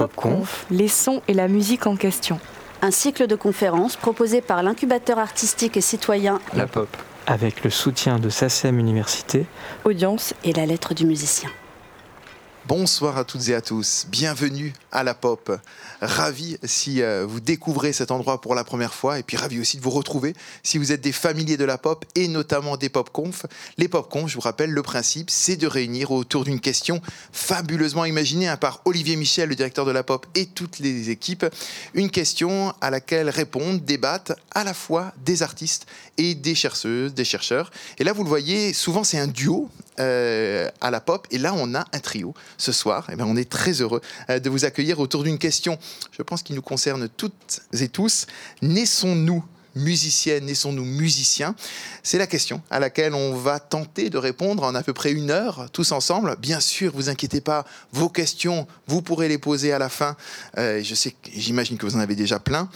PopConf, les sons et la musique en question. Un cycle de conférences proposé par l'incubateur artistique et citoyen La Pop. avec le soutien de SACEM Université, Audience et la lettre du musicien. Bonsoir à toutes et à tous, bienvenue à la pop. Ravi si euh, vous découvrez cet endroit pour la première fois et puis ravi aussi de vous retrouver si vous êtes des familiers de la pop et notamment des pop conf. Les pop conf, je vous rappelle, le principe c'est de réunir autour d'une question fabuleusement imaginée hein, par Olivier Michel, le directeur de la pop et toutes les équipes, une question à laquelle répondent, débattent à la fois des artistes et des chercheuses, des chercheurs. Et là vous le voyez, souvent c'est un duo euh, à la pop et là on a un trio ce soir. Et bien, on est très heureux euh, de vous accueillir autour d'une question, je pense, qui nous concerne toutes et tous. Naissons-nous musiciennes, naissons-nous musiciens? C'est la question à laquelle on va tenter de répondre en à peu près une heure, tous ensemble. Bien sûr, vous inquiétez pas, vos questions, vous pourrez les poser à la fin. Euh, je sais, j'imagine que vous en avez déjà plein.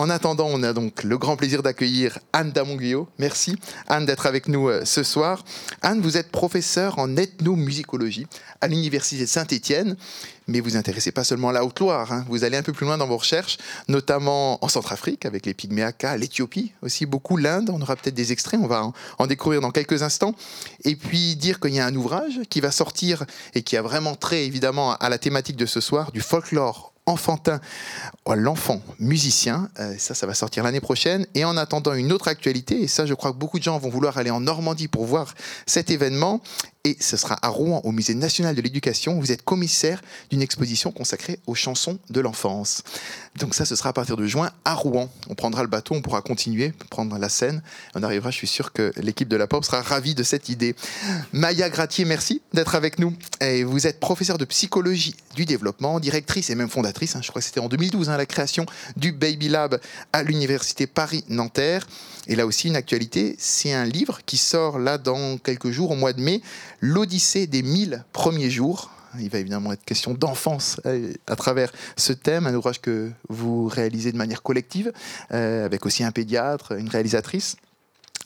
En attendant, on a donc le grand plaisir d'accueillir Anne Damonguio. Merci Anne d'être avec nous euh, ce soir. Anne, vous êtes professeure en ethnomusicologie à l'Université Saint-Étienne, mais vous intéressez pas seulement à la Haute-Loire, hein. vous allez un peu plus loin dans vos recherches, notamment en Centrafrique avec les Pygméaka, l'Éthiopie aussi, beaucoup l'Inde, on aura peut-être des extraits, on va en découvrir dans quelques instants. Et puis dire qu'il y a un ouvrage qui va sortir et qui a vraiment trait évidemment à la thématique de ce soir, du folklore enfantin, à l'enfant musicien. Euh, ça, ça va sortir l'année prochaine. Et en attendant une autre actualité, et ça, je crois que beaucoup de gens vont vouloir aller en Normandie pour voir cet événement. Et ce sera à Rouen, au Musée national de l'éducation. Vous êtes commissaire d'une exposition consacrée aux chansons de l'enfance. Donc ça, ce sera à partir de juin à Rouen. On prendra le bateau, on pourra continuer, prendre la scène. On arrivera, je suis sûr que l'équipe de la pop sera ravie de cette idée. Maya Gratier, merci d'être avec nous. Et vous êtes professeure de psychologie du développement, directrice et même fondatrice, hein, je crois que c'était en 2012, hein, la création du Baby Lab à l'Université Paris-Nanterre. Et là aussi, une actualité, c'est un livre qui sort là dans quelques jours, au mois de mai, L'Odyssée des 1000 premiers jours. Il va évidemment être question d'enfance euh, à travers ce thème, un ouvrage que vous réalisez de manière collective, euh, avec aussi un pédiatre, une réalisatrice.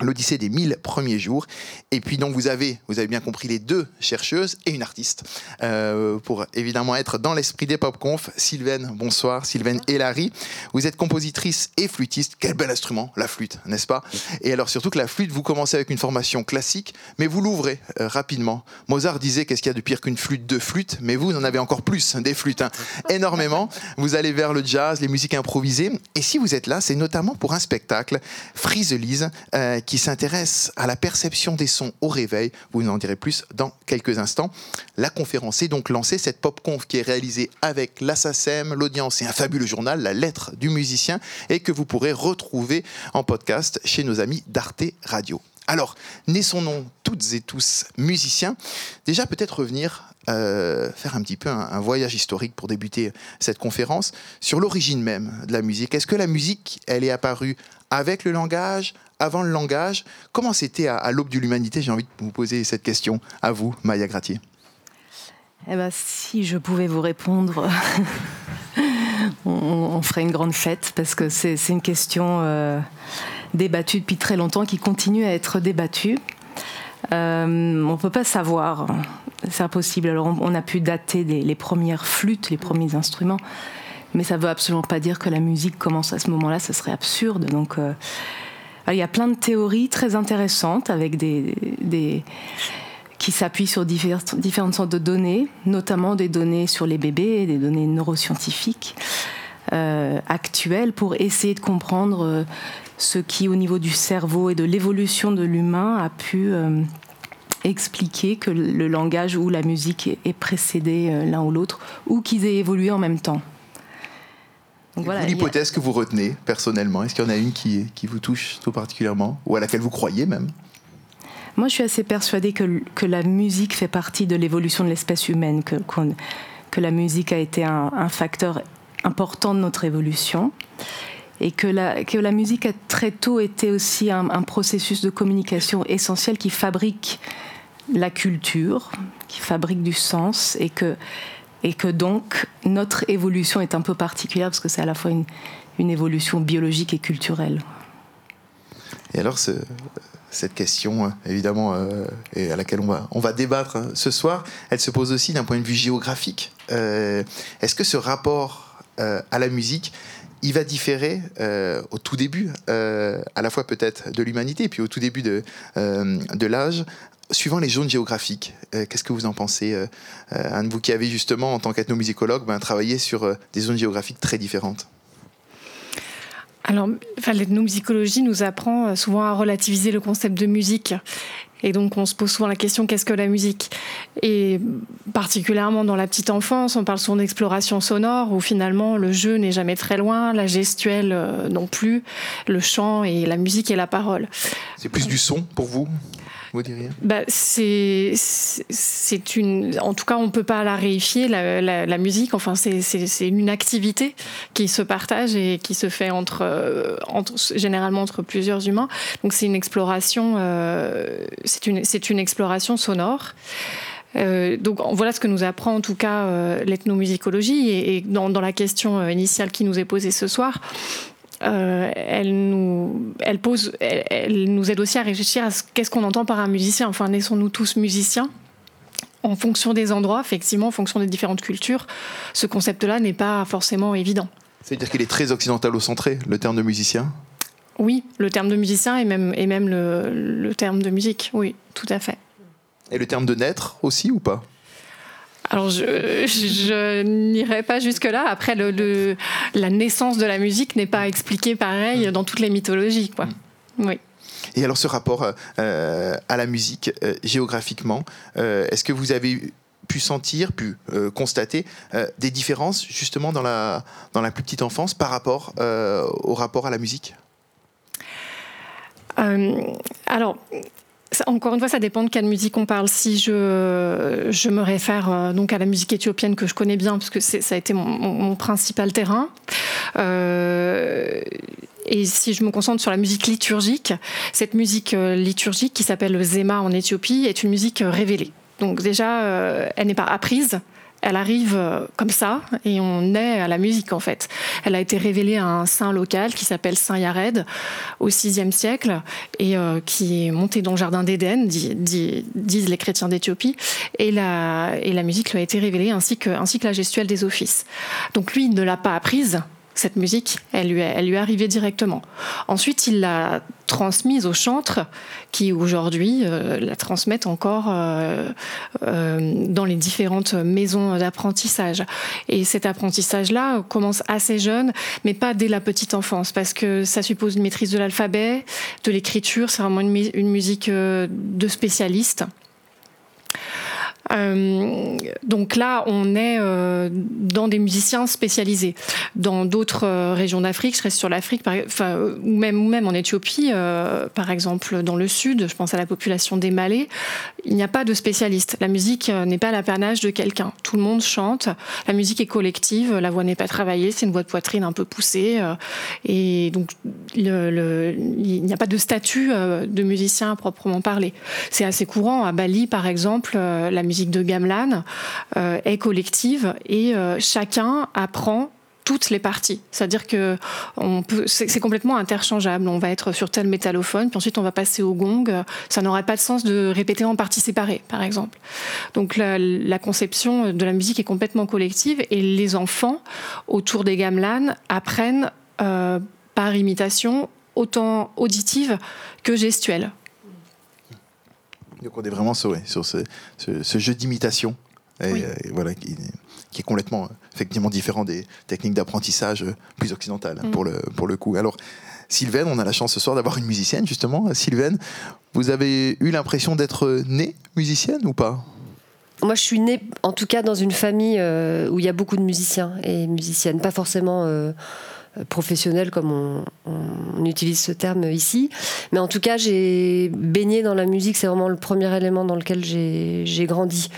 L'Odyssée des 1000 premiers jours. Et puis donc vous avez, vous avez bien compris, les deux chercheuses et une artiste euh, pour évidemment être dans l'esprit des pop-conf. Sylvaine, bonsoir. Sylvaine et Larry. Vous êtes compositrice et flûtiste. Quel bel instrument, la flûte, n'est-ce pas? Et alors surtout que la flûte, vous commencez avec une formation classique, mais vous l'ouvrez euh, rapidement. Mozart disait qu'est-ce qu'il y a de pire qu'une flûte de flûte, mais vous, vous en avez encore plus, des flûtes, hein. énormément. Vous allez vers le jazz, les musiques improvisées. Et si vous êtes là, c'est notamment pour un spectacle, Friselise, euh, qui s'intéresse à la perception des sons au réveil. Vous en direz plus dans quelques instants. La conférence est donc lancée, cette pop-conf qui est réalisée avec l'Assasem, l'audience et un fabuleux journal, la lettre du musicien, et que vous pourrez retrouver en podcast chez nos amis d'Arte Radio. Alors, naissons-nous toutes et tous musiciens. Déjà, peut-être revenir euh, faire un petit peu un, voyage historique pour débuter cette conférence sur l'origine même de la musique. Est-ce que la musique, elle est apparue avec le langage, avant le langage Comment c'était à, l'aube de l'humanité J'ai envie de vous poser cette question à vous, Maya Gratier. Eh ben, si je pouvais vous répondre, on, ferait une grande fête parce que c'est une question euh, débattue depuis très longtemps qui continue à être débattue. Euh, on ne peut pas savoir, c'est impossible. Alors on, a pu dater les premières flûtes, les premiers instruments, mais ça ne veut absolument pas dire que la musique commence à ce moment-là, ce serait absurde. Donc euh, il y a plein de théories très intéressantes avec des, qui s'appuient sur différentes, sortes de données, notamment des données sur les bébés, des données neuroscientifiques euh, actuelles, pour essayer de comprendre euh, ce qui, au niveau du cerveau et de l'évolution de l'humain, a pu euh, expliquer que le langage ou la musique est précédé euh, l'un ou l'autre, ou qu'ils aient évolué en même temps. Voilà, L'hypothèse a... que vous retenez personnellement, est-ce qu'il y en a une qui, qui vous touche tout particulièrement, ou à laquelle vous croyez même? Moi, je suis assez persuadée que, que la musique fait partie de l'évolution de l'espèce humaine, que, qu que la musique a été un, un, facteur important de notre évolution, et que la, que la musique a très tôt été aussi un, un processus de communication essentiel qui fabrique la culture, qui fabrique du sens, et que, et que donc notre évolution est un peu particulière parce que c'est à la fois une, évolution biologique et culturelle. Et alors, ce cette question, évidemment, euh, à laquelle on va, on va débattre ce soir, elle se pose aussi d'un point de vue géographique. Est-ce que ce rapport à la musique il va différer au tout début, à la fois peut-être de l'humanité, puis au tout début de, de l'âge, suivant les zones géographiques. Qu'est-ce que vous en pensez, Anne, vous qui avez justement, en tant qu'ethnomusicologue, ben, travaillé sur des zones géographiques très différentes? Alors, enfin, l'ethnomusicologie nous apprend souvent à relativiser le concept de musique. Et donc, on se pose souvent la question qu'est-ce que la musique? Et particulièrement dans la petite enfance, on parle souvent d'exploration sonore où finalement le jeu n'est jamais très loin, la gestuelle euh, non plus, le chant et la musique et la parole. C'est plus du son pour vous? Bah, c'est, c'est une. En tout cas, on ne peut pas la réifier, la, musique. Enfin, c'est une activité qui se partage et qui se fait entre, euh, généralement entre plusieurs humains. Donc, c'est une exploration. Euh, sonore. Euh, donc voilà ce que nous apprend en tout cas l'ethnomusicologie et, dans, la question initiale qui nous est posée ce soir, euh, elle, nous, elle, pose, elle, nous aide aussi à réfléchir à ce, qu'est-ce qu'on entend par un musicien. Enfin, naissons-nous tous musiciens en fonction des endroits, effectivement, en fonction des différentes cultures, ce concept-là n'est pas forcément évident. C'est-à-dire qu'il est très occidentalo-centré, le terme de musicien? Oui, le terme de musicien et même, et même le, le terme de musique, oui, tout à fait. Et le terme de naître aussi ou pas? Alors, je, n'irai pas jusque-là. Après, le, la naissance de la musique n'est pas expliquée pareil dans toutes les mythologies. Quoi. Mm. Oui. Et alors, ce rapport euh, à la musique, euh, géographiquement, euh, est-ce que vous avez pu sentir, pu constater des différences justement dans la, dans la plus petite enfance par rapport au rapport à la musique? Alors, encore une fois, ça dépend de quelle musique on parle. Si je, je me réfère euh, donc à la musique éthiopienne que je connais bien, parce que ça a été mon, principal terrain. Euh, et si je me concentre sur la musique liturgique, cette musique euh, liturgique qui s'appelle le Zema en Éthiopie est une musique révélée. Donc déjà, elle n'est pas apprise, elle arrive euh, comme ça et on est à la musique en fait. Elle a été révélée à un saint local qui s'appelle Saint Yared au VIe siècle et euh, qui est monté dans le jardin d'Éden, disent les chrétiens d'Éthiopie. Et la, musique lui a été révélée ainsi que, ainsi que la gestuelle des offices. Donc lui ne l'a pas apprise, cette musique, elle lui, elle lui arrivée directement. Ensuite, il l'a transmise aux chantres qui aujourd'hui euh, la transmettent encore euh, euh, dans les différentes maisons d'apprentissage. Et cet apprentissage-là commence assez jeune, mais pas dès la petite enfance, parce que ça suppose une maîtrise de l'alphabet, de l'écriture, c'est vraiment une, une musique de spécialiste. Euh, donc là, on est euh, dans des musiciens spécialisés. Dans d'autres euh, régions d'Afrique, je reste sur l'Afrique, ou même, en Éthiopie, par exemple dans le sud, je pense à la population des Malais, il n'y a pas de spécialiste. La musique n'est pas l'apanage de quelqu'un. Tout le monde chante. La musique est collective. La voix n'est pas travaillée. C'est une voix de poitrine un peu poussée. et donc, il n'y a pas de statut de musicien à proprement parler. C'est assez courant. À Bali, par exemple, la musique musique de gamelan euh, est collective et euh, chacun apprend toutes les parties. C'est-à-dire que c'est, complètement interchangeable. On va être sur tel métallophone, puis ensuite on va passer au gong. Ça n'aurait pas de sens de répéter en parties séparées, par exemple. Donc la, conception de la musique est complètement collective et les enfants autour des gamelans apprennent euh, par imitation autant auditive que gestuelle. Donc on est vraiment sur, sur ce, jeu d'imitation. voilà, qui, est complètement effectivement différent des techniques d'apprentissage plus occidentales mm. pour, le, pour le coup. Alors, Sylvaine, on a la chance ce soir d'avoir une musicienne justement. Sylvaine, vous avez eu l'impression d'être née musicienne ou pas? Moi, je suis née, en tout cas, dans une famille euh, où il y a beaucoup de musiciens et musiciennes, pas forcément euh, professionnel comme on, utilise ce terme ici. Mais en tout cas, j'ai baigné dans la musique, c'est vraiment le premier élément dans lequel j'ai grandi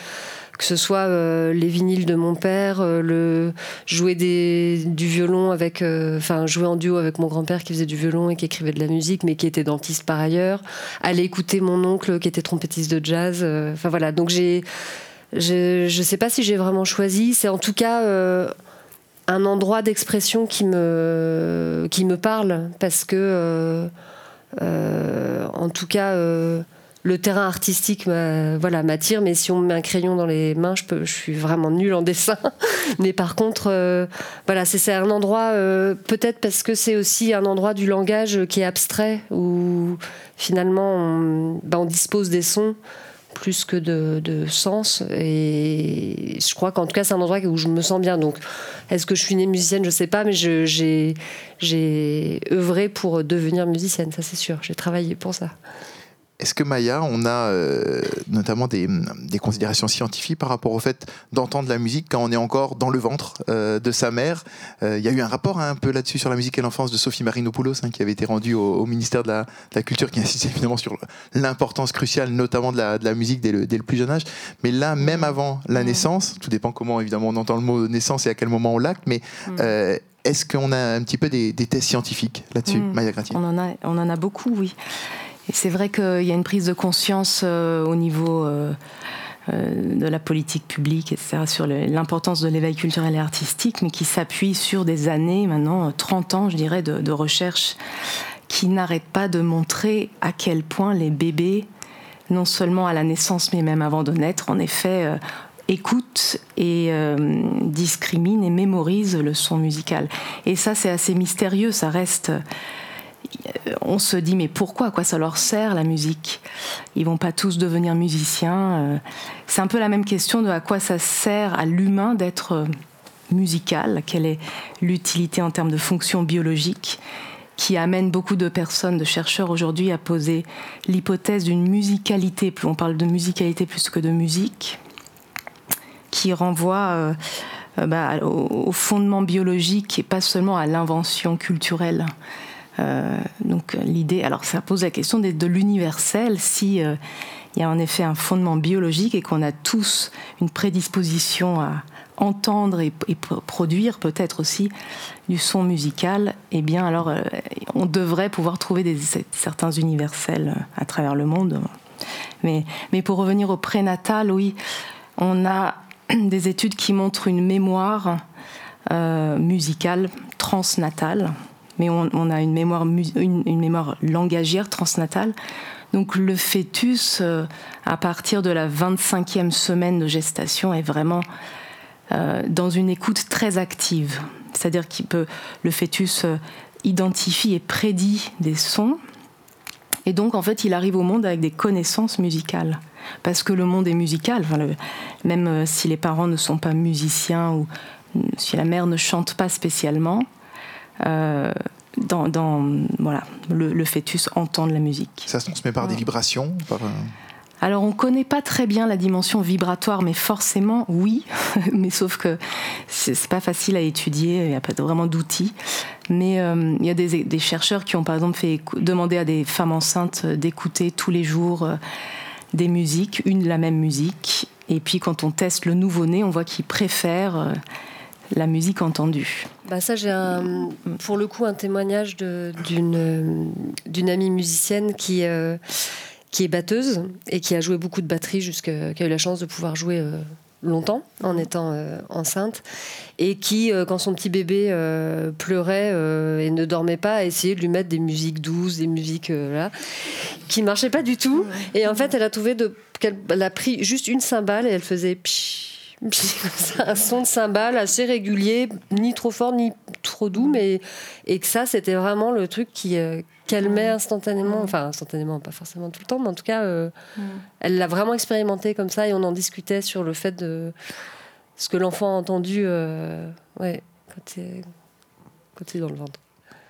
que ce soit euh, les vinyles de mon père, euh, le jouer du violon avec, euh, enfin jouer en duo avec mon grand-père qui faisait du violon et qui écrivait de la musique, mais qui était dentiste par ailleurs, aller écouter mon oncle qui était trompettiste de jazz. Enfin voilà, donc j'ai, je, je sais pas si j'ai vraiment choisi. C'est en tout cas un endroit d'expression qui me, qui me parle parce que, euh, euh, en tout cas, euh, le terrain artistique voilà, m'attire, mais si on me met un crayon dans les mains, je, suis vraiment nulle en dessin. mais par contre, voilà, c'est un endroit, peut-être parce que c'est aussi un endroit du langage qui est abstrait, où finalement on, ben, on dispose des sons plus que de, de, sens. Et je crois qu'en tout cas, c'est un endroit où je me sens bien. Donc, est-ce que je suis née musicienne? Je sais pas, mais j'ai œuvré pour devenir musicienne, ça c'est sûr. J'ai travaillé pour ça. Est-ce que Maya, on a euh, notamment des, des, considérations scientifiques par rapport au fait d'entendre la musique quand on est encore dans le ventre euh, de sa mère? Euh, Il y a eu un rapport hein, un peu là-dessus sur la musique et l'enfance de Sophie Marinopoulos hein, qui avait été rendu au, ministère de la, de la, Culture, qui insiste évidemment sur l'importance cruciale notamment de la, de la musique dès le, dès le, plus jeune âge. Mais là, même avant la mmh. naissance, tout dépend comment évidemment on entend le mot naissance et à quel moment on l'acte, mais mmh. est-ce qu'on a un petit peu des, des tests scientifiques là-dessus, mmh. Maya Grati on en, a, on en a beaucoup, oui. C'est vrai qu'il y a une prise de conscience euh, au niveau euh, euh, de la politique publique, etc., sur l'importance de l'éveil culturel et artistique, mais qui s'appuie sur des années, maintenant 30 ans, je dirais, de, de recherche qui n'arrêtent pas de montrer à quel point les bébés, non seulement à la naissance, mais même avant de naître, en effet, écoutent et discriminent et mémorisent le son musical. Et ça, c'est assez mystérieux, ça reste on se dit mais pourquoi quoi ça leur sert la musique? Ils vont pas tous devenir musiciens. Euh. C'est un peu la même question de à quoi ça sert à l'humain d'être euh, musical, quelle est l'utilité en termes de fonction biologique qui amène beaucoup de personnes, de chercheurs aujourd'hui à poser l'hypothèse d'une musicalité, on parle de musicalité plus que de musique, qui renvoie euh, bah, au, fondement biologique et pas seulement à l'invention culturelle. Euh, donc l'idée, alors ça pose la question de, l'universel, si euh, il y a en effet un fondement biologique et qu'on a tous une prédisposition à entendre et, produire peut-être aussi du son musical, eh bien alors euh, on devrait pouvoir trouver certains universels à travers le monde. Mais, mais pour revenir au prénatal, oui, on a des études qui montrent une mémoire musicale transnatale mais on, a une mémoire, une, mémoire langagière transnatale. Donc le fœtus, euh, à partir de la 25e semaine de gestation, est vraiment euh, dans une écoute très active. C'est-à-dire qu'il peut, le fœtus euh, identifie et prédit des sons. Et donc, en fait, il arrive au monde avec des connaissances musicales. Parce que le monde est musical. même si les parents ne sont pas musiciens ou si la mère ne chante pas spécialement, euh, dans, voilà, le, fœtus entend de la musique. Ça se transmet par des vibrations par, euh, Alors on ne connaît pas très bien la dimension vibratoire, mais forcément oui, mais sauf que c'est pas facile à étudier, il n'y a pas vraiment d'outils. Mais euh, il y a des, chercheurs qui ont par exemple fait demander à des femmes enceintes d'écouter tous les jours des musiques, une la même musique, et puis quand on teste le nouveau-né, on voit qu'ils préfèrent la musique entendue. Bah ça, j'ai pour le coup un témoignage d'une d'une amie musicienne qui euh, qui est batteuse et qui a joué beaucoup de batterie jusqu'à qui a eu la chance de pouvoir jouer euh, longtemps en étant euh, enceinte et qui quand son petit bébé pleurait et ne dormait pas a essayé de lui mettre des musiques douces des musiques là qui marchaient pas du tout. Et en fait elle a trouvé de qu'elle a pris juste une cymbale et elle faisait psh, un son de cymbale assez régulier, ni trop fort ni trop doux, mais et que ça c'était vraiment le truc qui euh, calmait instantanément, enfin instantanément, pas forcément tout le temps, mais en tout cas, euh, elle l'a vraiment expérimenté comme ça et on en discutait sur le fait de ce que l'enfant a entendu, euh, ouais, quand il est dans le ventre.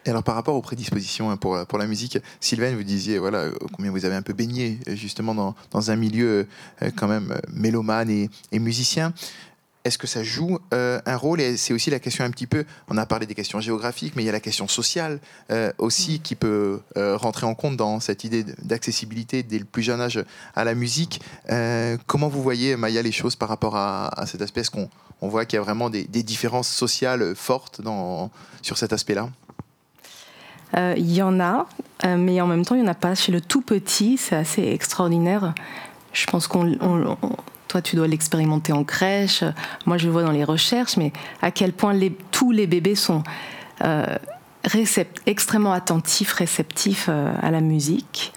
Et alors par rapport aux prédispositions hein, pour, pour la musique, Sylvain, vous disiez voilà euh, combien vous avez un peu baigné euh, justement dans, dans un milieu euh, quand même mélomane et, et musicien. Est-ce que ça joue un rôle? Et c'est aussi la question un petit peu, on a parlé des questions géographiques, mais il y a la question sociale aussi mm. qui peut rentrer en compte dans cette idée d'accessibilité dès le plus jeune âge à la musique. comment vous voyez, Maya, les choses par rapport à, à cet aspect? Est-ce qu'on on voit qu'il y a vraiment des, des différences sociales fortes dans, sur cet aspect-là? euh, il y en a, euh, mais en même temps, il n'y en a pas. Chez le tout petit, c'est assez extraordinaire. Je pense qu'on. toi, tu dois l'expérimenter en crèche. Moi, je le vois dans les recherches, mais à quel point tous les bébés sont euh, extrêmement attentifs, réceptifs à la musique.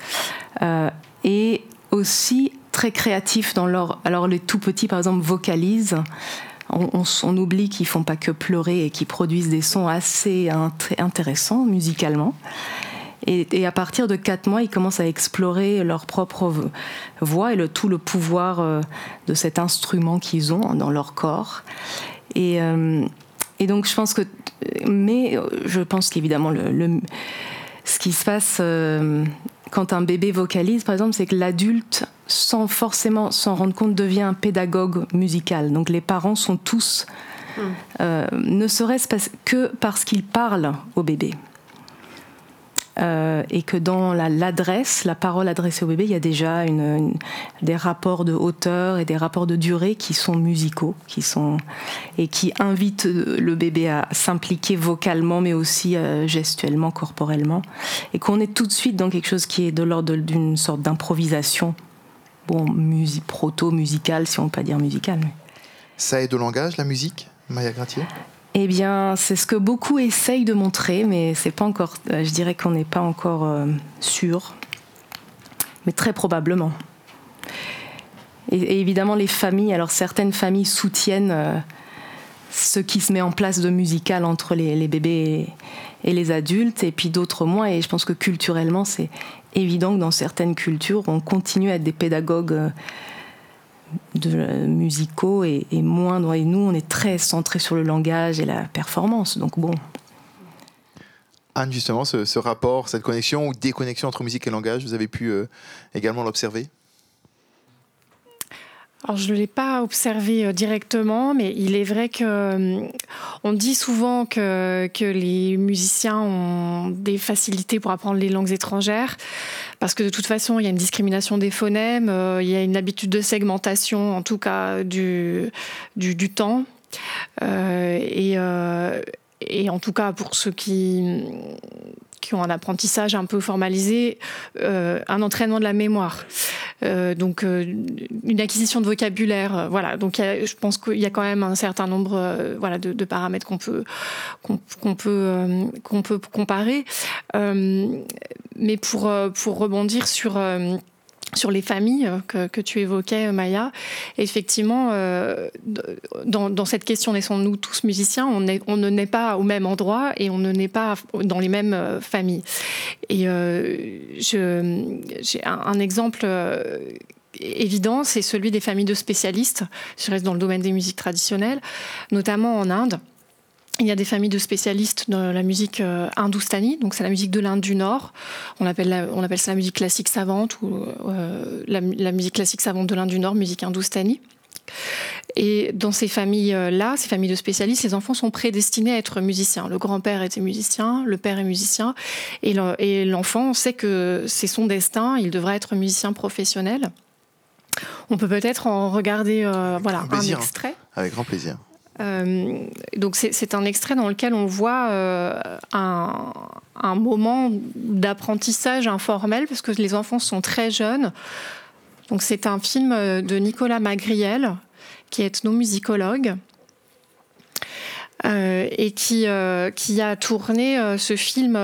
et aussi très créatifs dans leur. Alors, les tout petits, par exemple, vocalisent. On, oublie qu'ils font pas que pleurer et qu'ils produisent des sons assez intéressants musicalement. Et, à partir de 4 mois, ils commencent à explorer leur propre voix et le, tout le pouvoir euh, de cet instrument qu'ils ont dans leur corps. Et, euh, donc, je pense que. Mais je pense qu'évidemment, ce qui se passe euh, quand un bébé vocalise, par exemple, c'est que l'adulte, sans forcément s'en rendre compte, devient un pédagogue musical. Donc les parents sont tous, euh, ne serait-ce que parce qu'ils parlent au bébé. Euh, et que dans l'adresse, la, parole adressée au bébé, il y a déjà des rapports de hauteur et des rapports de durée qui sont musicaux, qui sont et qui invitent le bébé à s'impliquer vocalement, mais aussi euh, gestuellement, corporellement, et qu'on est tout de suite dans quelque chose qui est de l'ordre d'une sorte d'improvisation, bon, proto-musicale, si on peut pas dire musicale. Ça aide au langage, la musique, Maya Gratier? Eh bien, c'est ce que beaucoup essayent de montrer, mais c'est pas encore. Euh, je dirais qu'on n'est pas encore euh, sûr, mais très probablement. Et, évidemment, les familles. Alors, certaines familles soutiennent euh, ce qui se met en place de musical entre les, bébés et, les adultes, et puis d'autres moins. Et je pense que culturellement, c'est évident que dans certaines cultures, on continue à être des pédagogues de musicaux et, moins et nous on est très centré sur le langage et la performance. Donc bon. Anne justement ce, rapport cette connexion ou déconnexion entre musique et langage vous avez pu euh, également l'observer? Alors je ne l'ai pas observé euh, directement, mais il est vrai que euh, on dit souvent que, les musiciens ont des facilités pour apprendre les langues étrangères, parce que de toute façon il y a une discrimination des phonèmes, euh, il y a une habitude de segmentation, en tout cas du, du, du temps. et, et en tout cas pour ceux qui qui ont un apprentissage un peu formalisé, euh, un entraînement de la mémoire, euh, donc euh, une acquisition de vocabulaire. voilà, donc je pense qu'il y a quand même un certain nombre voilà, de, paramètres qu'on peut, qu'on peut, qu'on peut comparer. mais pour, pour rebondir sur sur les familles euh, que, tu évoquais, euh, Maya. Effectivement, euh, dans, cette question, naissons-nous tous musiciens on, ne naît pas au même endroit et on ne naît pas dans les mêmes familles. Et un, exemple évident, c'est celui des familles de spécialistes. Je reste dans le domaine des musiques traditionnelles, notamment en Inde. Il y a des familles de spécialistes dans la musique euh, hindoustanie, donc c'est la musique de l'Inde du Nord. On appelle, on appelle ça la musique classique savante ou euh, la, musique classique savante de l'Inde du Nord, musique hindoustanie. Et dans ces familles-là, ces familles de spécialistes, les enfants sont prédestinés à être musiciens. Le grand-père était musicien, le père est musicien, et l'enfant sait que c'est son destin, il devrait être musicien professionnel. On peut peut-être en regarder euh, voilà, un extrait. Avec grand plaisir. Euh, donc c'est un extrait dans lequel on voit euh, un, moment d'apprentissage informel parce que les enfants sont très jeunes. Donc c'est un film de Nicolas Magriel qui est ethnomusicologue. Euh, et qui, euh, qui a tourné ce film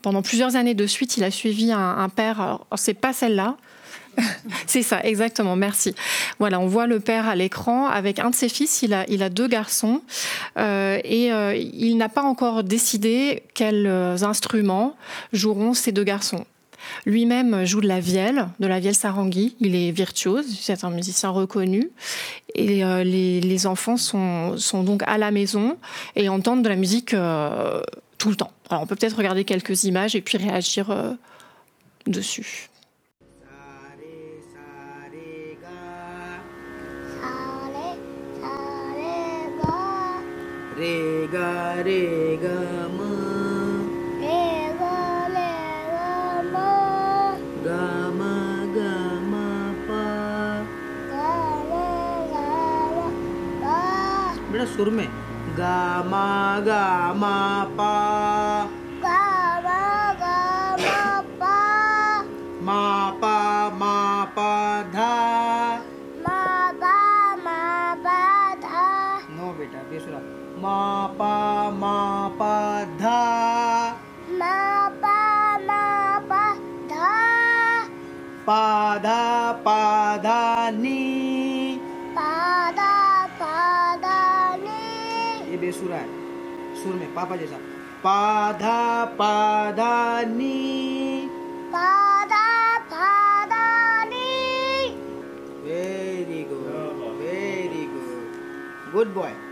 pendant plusieurs années de suite. Il a suivi un, un père, c'est pas celle-là, C'est ça, exactement, merci. Voilà, on voit le père à l'écran avec un de ses fils, il a, il a deux garçons, euh, et euh, il n'a pas encore décidé quels instruments joueront ces deux garçons. Lui-même joue de la vielle, de la vielle sarangui. Il est virtuose, c'est un musicien reconnu. Et euh, les, enfants sont, sont, donc à la maison et entendent de la musique tout le temps. Alors on peut peut-être regarder quelques images et puis réagir dessus. ga re ga ma pa बेटा सुर में गा मा गा मा पा मा पा मा पा धा। मा पा मा पा धा। पा धा पा धा नी। पादा पादा ने। ये बेसुरा है सुर में पापा जैसा। पाधा पाधा नी। पादा पादा ने। Very good very good good boy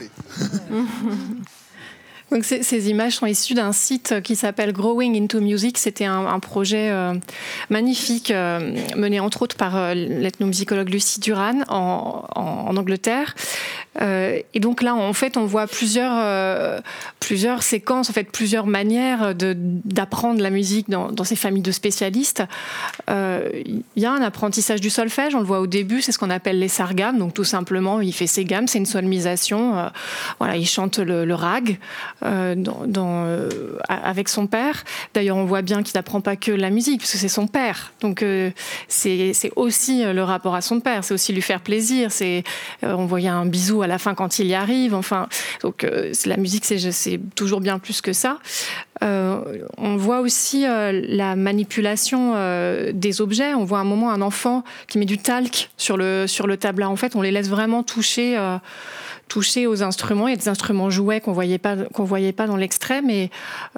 Donc ces, images sont issues d'un site qui s'appelle Growing into Music. C'était un, projet euh, magnifique euh, mené entre autres par euh, l'ethnomusicologue Lucie Duran en Angleterre. Euh, et donc là, en fait, on voit plusieurs, euh, séquences, en fait, plusieurs manières d'apprendre la musique dans, ces familles de spécialistes. Euh, Il y a un apprentissage du solfège, on le voit au début, c'est ce qu'on appelle les sargames. Donc tout simplement, il fait ses gammes, c'est une solmisation. voilà, il chante le, rag avec son père. D'ailleurs, on voit bien qu'il n'apprend pas que la musique, parce que c'est son père. Donc c'est aussi le rapport à son père, c'est aussi lui faire plaisir. C'est on voyait un bisou à la fin quand il y arrive. Enfin, donc euh, la musique, c'est toujours bien plus que ça. Euh, on voit aussi euh, la manipulation des objets. On voit un moment un enfant qui met du talc sur le sur le tableau. En fait, on les laisse vraiment toucher. toucher aux instruments. Il y a des instruments jouets qu'on voyait pas qu'on voyait pas dans l'extrait, mais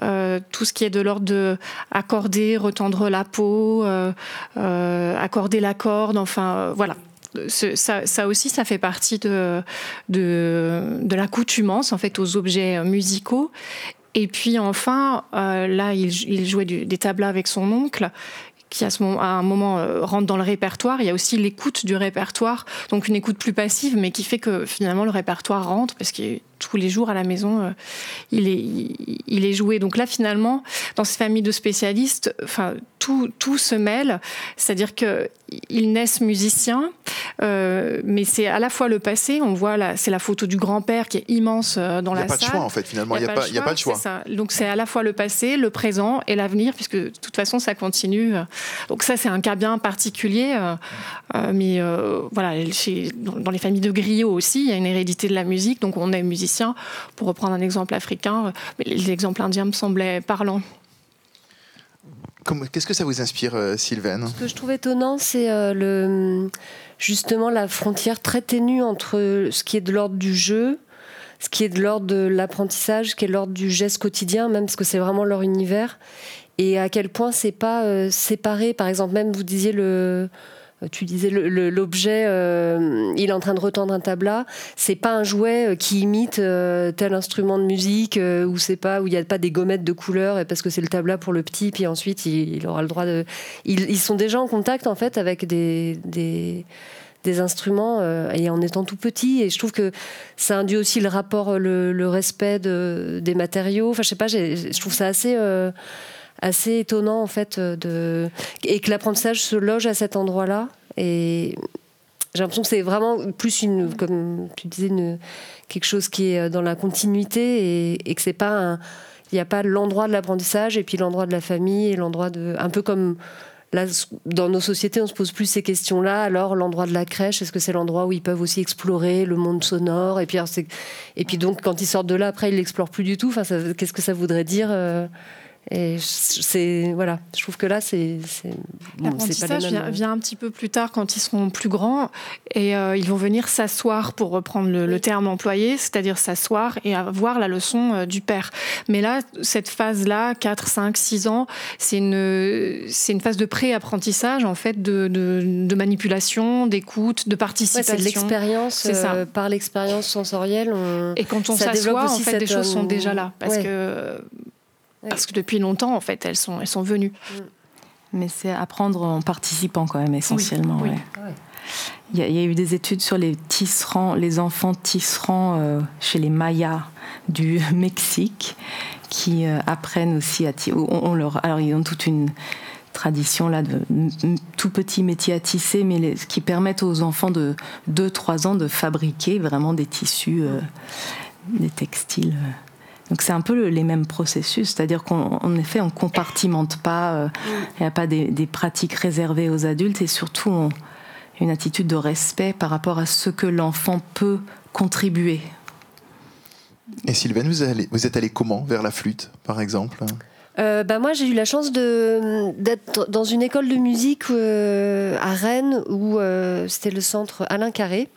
euh, tout ce qui est de l'ordre de accorder, retendre la peau, accorder la corde, enfin voilà. Ça, aussi, ça fait partie de, de, l'accoutumance en fait aux objets musicaux. Et puis enfin, euh, là, il, jouait des tablas avec son oncle qui à, un moment euh, rentre dans le répertoire. Il y a aussi l'écoute du répertoire, donc une écoute plus passive, mais qui fait que finalement le répertoire rentre parce que tous les jours à la maison, euh, il, est, il, il est joué. Donc là, finalement, dans ces familles de spécialistes, enfin, tout, tout se mêle, c'est-à-dire qu'ils naissent musiciens, euh, mais c'est à la fois le passé. On voit là, c'est la photo du grand-père qui est immense euh, dans Il n'y la a pas de salle. choix en fait finalement. Il n'y a, pas- a de choix. ça. Donc c'est à la fois le passé, le présent et l'avenir, puisque de toute façon ça continue. Donc ça c'est un cas bien particulier, mais voilà, chez, dans, dans les familles de griots aussi, il y a une hérédité de la musique, donc on est musicien. Pour reprendre un exemple africain, euh, mais l'exemple indien me semblait parlant. Qu'est-ce que ça vous inspire, euh, Sylvaine Ce que je trouve étonnant, c'est euh, le justement la frontière très ténue entre ce qui est de l'ordre du jeu, ce qui est de l'ordre de l'apprentissage, ce qui est de l'ordre du geste quotidien, même parce que c'est vraiment leur univers, et à quel point c'est pas euh, séparé. Par exemple, même vous disiez le tu disais l'objet, euh, il est en train de retendre un tabla. C'est pas un jouet euh, qui imite euh, tel instrument de musique euh, où c'est pas où il y a pas des gommettes de couleur et parce que c'est le tabla pour le petit, puis ensuite il, aura le droit de. Ils, sont déjà en contact en fait avec des des, instruments euh, et en étant tout petit. Et je trouve que ça induit aussi le rapport, le, respect de, des matériaux. Enfin, je sais pas, je trouve ça assez. Euh, assez étonnant en fait euh, de et que l'apprentissage se loge à cet endroit-là et j'ai l'impression que c'est vraiment plus une comme tu disais quelque chose qui est dans la continuité et, et que c'est pas il n'y a pas l'endroit de l'apprentissage et puis l'endroit de la famille et l'endroit de un peu comme Là, dans nos sociétés, on se pose plus ces questions-là. Alors, l'endroit de la crèche, est-ce que c'est l'endroit où ils peuvent aussi explorer le monde sonore? Et puis, et puis donc, quand ils sortent de là, après, ils l'explorent plus du tout. Enfin, qu'est-ce que ça voudrait dire euh, Et c'est voilà, je trouve que là, c'est bon, c'est pas L'apprentissage mêmes- vient, vient un petit peu plus tard quand ils seront plus grands et euh, ils vont venir s'asseoir pour reprendre le, le terme employé, c'est-à-dire s'asseoir et avoir la leçon euh, du père. Mais là, cette phase-là, 4, 5, 6 ans, c'est une, c'est une phase de pré-apprentissage en fait de, de, de manipulation, d'écoute, de Ouais, participation. c'est de l'expérience, euh, par l'expérience sensorielle. On... Et quand on s'assoit, en fait, des choses sont euh, déjà là. Parce ouais. que parce que depuis longtemps, en fait, elles sont, elles sont venues. Mais c'est apprendre en participant quand même essentiellement. oui. ouais. Ouais. il y, a- il y a eu des études sur les tisserands, les enfants tisserands euh, chez les Mayas du Mexique, qui euh, apprennent aussi à tisser. On, on leur, alors ils ont toute une tradition là de tout petits métiers à tisser, mais les- qui permettent aux enfants de 2-3 ans de fabriquer vraiment des tissus, euh, des textiles. Donc c'est un peu le- les mêmes processus, c'est-à-dire qu'en en effet on compartimente pas, euh, il n'y a pas des, des pratiques réservées aux adultes et surtout on- une attitude de respect par rapport à ce que l'enfant peut contribuer. Et Sylvain, vous, allez- vous êtes allé comment vers la flûte, par exemple? Euh, bah, moi, j'ai eu la chance d'être dans une école de musique euh, à Rennes où euh, c'était le centre Alain Carré.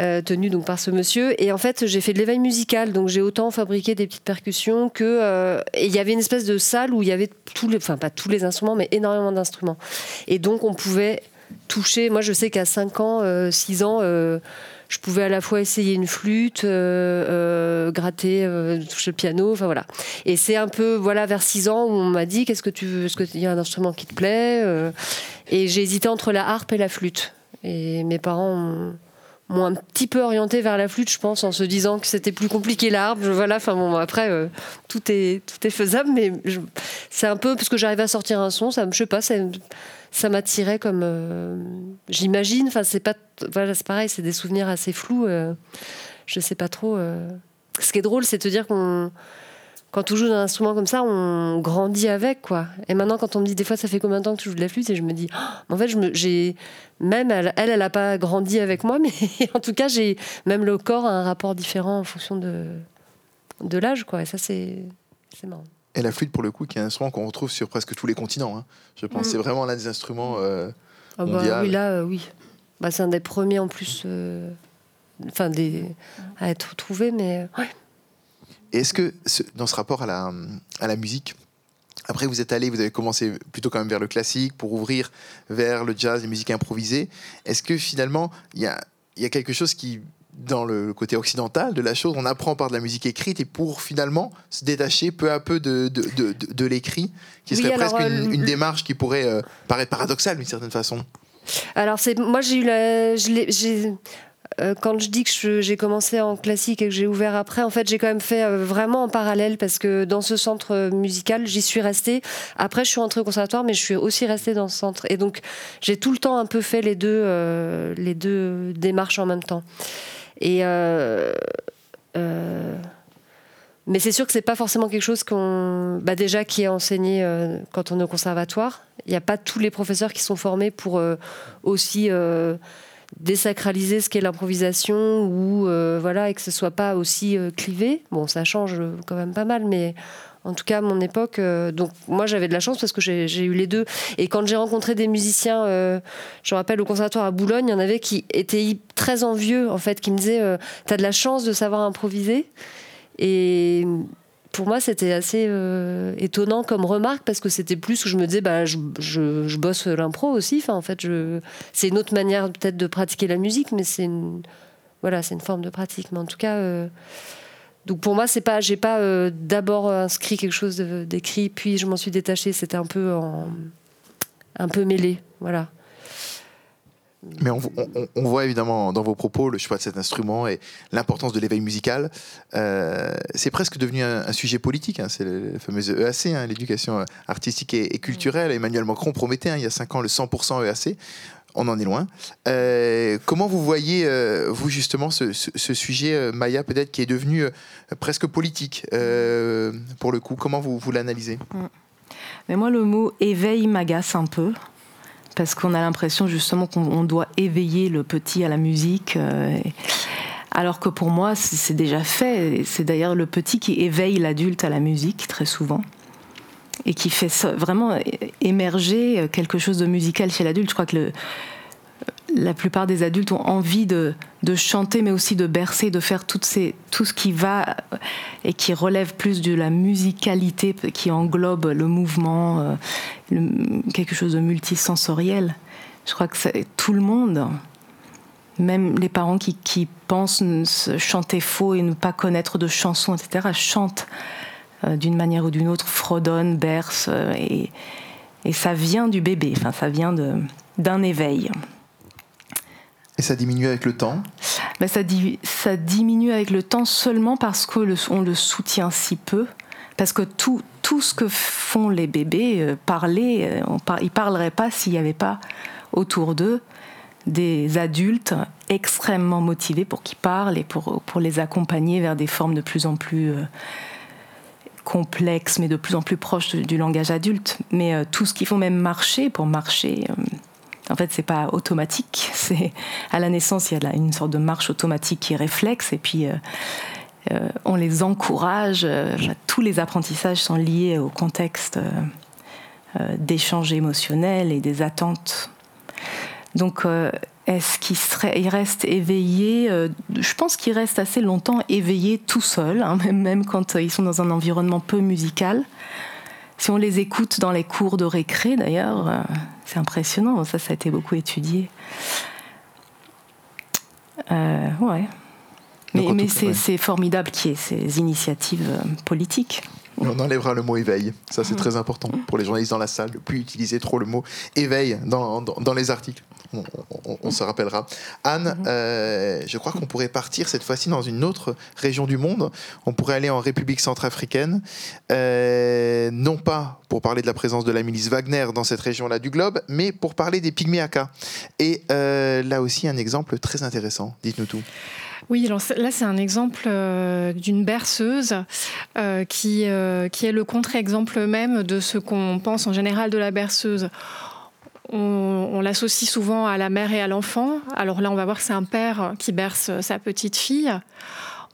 Euh, tenu donc par ce monsieur et en fait j'ai fait de l'éveil musical donc j'ai autant fabriqué des petites percussions que euh, et il y avait une espèce de salle où il y avait tous enfin pas tous les instruments mais énormément d'instruments et donc on pouvait toucher moi je sais qu'à 5 ans euh, 6 ans euh, je pouvais à la fois essayer une flûte, euh, gratter, toucher le piano, enfin voilà. Et c'est un peu, voilà, vers 6 ans où on m'a dit qu'est-ce que tu veux, est-ce qu'il y a un instrument qui te plaît Et j'ai hésité entre la harpe et la flûte. Et mes parents m'ont- un petit peu orienté vers la flûte, je pense, en se disant que c'était plus compliqué la harpe. Je- Voilà, enfin bon, après, euh, tout, est, tout est faisable, mais c'est un peu parce que j'arrivais à sortir un son, ça me, je sais pas, ça, ça m'attirait comme. euh, J'imagine, enfin, c'est pas. Voilà, c'est pareil, c'est des souvenirs assez flous. euh, je sais pas trop. euh. Ce qui est drôle, c'est de te dire qu'on. Quand on joue d'un instrument comme ça, on grandit avec, quoi. Et maintenant, quand on me dit des fois, ça fait combien de temps que tu joues de la flûte, et je me dis, Oh, en fait, je me, j'ai même elle, elle, elle a pas grandi avec moi, mais en tout cas, j'ai même le corps a un rapport différent en fonction de de l'âge, quoi. Et ça, c'est c'est marrant. Et la flûte, pour le coup, qui est un instrument qu'on retrouve sur presque tous les continents. hein. Je pense que Mm. c'est vraiment l'un des instruments euh, Ah bah oui, là, euh, oui. Bah, c'est un des premiers en plus, euh, enfin, des, à être trouvé, mais ouais. Et est-ce que ce- dans ce rapport à la, à la musique, après vous êtes allé, vous avez commencé plutôt quand même vers le classique pour ouvrir vers le jazz, les musiques improvisées. Est-ce que finalement il y a, y a quelque chose qui, dans le côté occidental de la chose, on apprend par de la musique écrite et pour finalement se détacher peu à peu de, de, de, de- l'écrit, qui Oui, serait alors, presque euh, une, une le- démarche qui pourrait euh, paraître paradoxale d'une certaine façon? Alors, c'est, moi, j'ai eu la. Euh, quand je dis que j'ai commencé en classique et que j'ai ouvert après, en fait, j'ai quand même fait euh, vraiment en parallèle parce que dans ce centre euh, musical, j'y suis restée. Après, je suis entrée au conservatoire, mais je suis aussi restée dans ce centre. Et donc, j'ai tout le temps un peu fait les deux, les deux démarches en même temps. Et. mais c'est sûr que c'est pas forcément quelque chose qu'on, bah déjà qui est enseigné quand on est au conservatoire. Il n'y a pas tous les professeurs qui sont formés pour aussi désacraliser ce qu'est l'improvisation ou euh, voilà et que ce soit pas aussi euh, clivé. Bon, ça change euh, quand même pas mal, mais en tout cas à mon époque, donc moi j'avais de la chance parce que j'ai eu les deux. Et quand j'ai rencontré des musiciens, je me rappelle au conservatoire à Boulogne, il y en avait qui étaient très envieux en fait, qui me disaient t'as de la chance de savoir improviser. Et pour moi, c'était assez euh, étonnant comme remarque parce que c'était plus où je me disais, bah, je, bosse l'impro aussi. En fait, c'est une autre manière peut-être de pratiquer la musique, mais c'est une, forme de pratique. Mais en tout cas, euh, donc pour moi, c'est pas, j'ai pas euh, d'abord inscrit quelque chose d'écrit, puis je m'en suis détachée. C'était un peu en, un peu mêlé, voilà. Mais on, voit évidemment dans vos propos le choix de cet instrument et l'importance de l'éveil musical. Euh, c'est presque devenu un, sujet politique. hein. C'est le, le fameux EAC, hein, l'éducation artistique et, culturelle. Emmanuel Macron promettait hein, il y a 5 ans le 100% EAC. On en est loin. Euh, comment vous voyez, euh, vous justement, ce, sujet Maya peut-être qui est devenu presque politique pour le coup? Comment vous, vous l'analysez? Mais moi, le mot éveil m'agace un peu. Parce qu'on a l'impression justement qu'on on doit éveiller le petit à la musique. euh, alors que pour moi, c'est déjà fait. C'est d'ailleurs le petit qui éveille l'adulte à la musique, très souvent. Et qui fait vraiment émerger quelque chose de musical chez l'adulte. Je crois que le, la plupart des adultes ont envie de, chanter, mais aussi de bercer, de faire tout ce qui va et qui relève plus de la musicalité, qui englobe le mouvement, euh, quelque chose de multisensoriel. Je crois que tout le monde, même les parents qui, pensent chanter faux et ne pas connaître de chansons, etc., chantent euh, d'une manière ou d'une autre, fredonnent, bercent, euh, et, et ça vient du bébé, enfin, ça vient d'un éveil. Et ça diminue avec le temps ben ça, di- ça diminue avec le temps seulement parce qu'on le, soutient si peu. Parce que tout, tout ce que font les bébés, euh, parler, euh, ils ne parleraient pas s'il n'y avait pas autour d'eux des adultes extrêmement motivés pour qu'ils parlent et pour, pour les accompagner vers des formes de plus en plus euh, complexes, mais de plus en plus proches du, du langage adulte. Mais tout ce qu'il faut même marcher, pour marcher, en fait, c'est pas automatique. À la naissance, il y a une sorte de marche automatique qui est réflexe, et puis euh, euh, on les encourage. euh, tous les apprentissages sont liés au contexte d'échanges émotionnels et des attentes. Donc, est-ce qu'il serait, il Je pense qu'il reste assez longtemps éveillé tout seul, hein, même, quand ils sont dans un environnement peu musical. Si on les écoute dans les cours de récré, d'ailleurs, c'est impressionnant. Ça, ça a été beaucoup étudié. Euh, ouais. Mais, mais c'est formidable qu'il y ait ces initiatives euh, politiques. Et on enlèvera le mot éveil. Ça, c'est très important pour les journalistes dans la salle. Ne plus utiliser trop le mot éveil dans, dans, dans les articles. On, on- on se rappellera. Anne, euh, je crois qu'on pourrait partir cette fois-ci dans une autre région du monde. On pourrait aller en République centrafricaine. Euh, non pas pour parler de la présence de la milice Wagner dans cette région-là du globe, mais pour parler des Pygméaka. Et euh, là aussi, un exemple très intéressant. Dites-nous tout. Oui, alors là c'est un exemple euh, d'une berceuse euh, qui, euh, qui est le contre-exemple même de ce qu'on pense en général de la berceuse. On, on l'associe souvent à la mère et à l'enfant. Alors là, on va voir que c'est un père qui berce sa petite fille.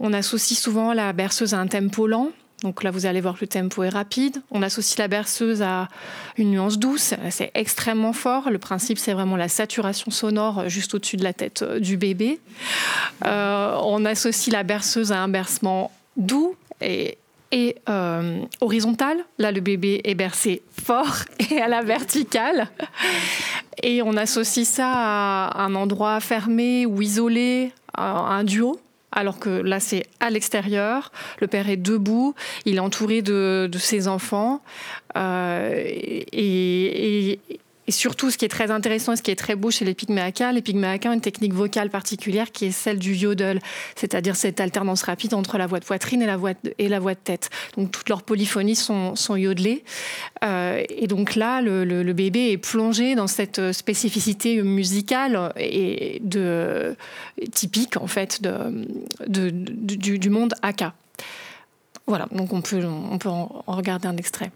On associe souvent la berceuse à un tempo lent. Donc là, vous allez voir que le tempo est rapide. On associe la berceuse à une nuance douce. C'est extrêmement fort. Le principe, c'est vraiment la saturation sonore juste au-dessus de la tête euh, du bébé. Euh, on associe la berceuse à un bercement doux et, euh, horizontal. Là, le bébé est bercé fort et à la verticale. Et on associe ça à un endroit fermé ou isolé, à un duo. Alors que là, c'est à l'extérieur. Le père est debout. Il est entouré de, ses enfants. Euh, et- et surtout, ce qui est très intéressant et ce qui est très beau chez les pygméaka, les pygméaka ont une technique vocale particulière qui est celle du yodel, c'est-à-dire cette alternance rapide entre la voix de poitrine et la voix de, tête. Donc toutes leurs polyphonies sont, yodelées. Euh, et donc là, le, bébé est plongé dans cette spécificité musicale et typique en fait du, monde aka. Voilà, donc on peut, en regarder un extrait.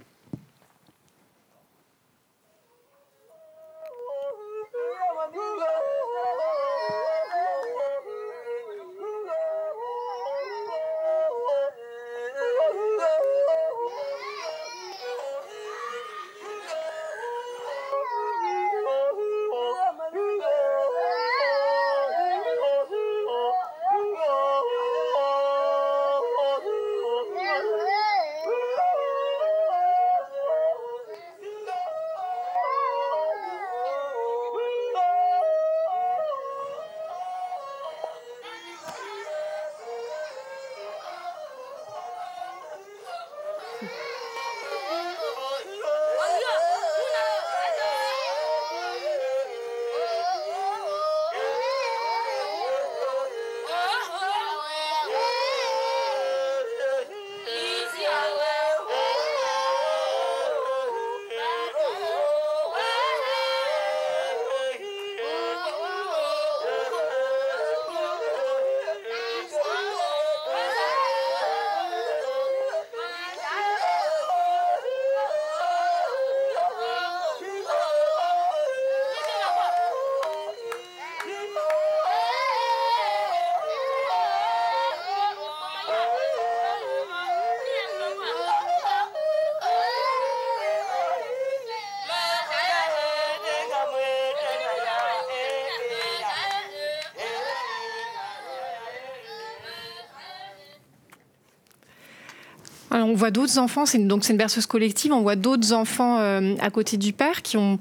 On voit d'autres enfants, c'est donc c'est une berceuse collective, on voit d'autres enfants euh, à côté du père qui ont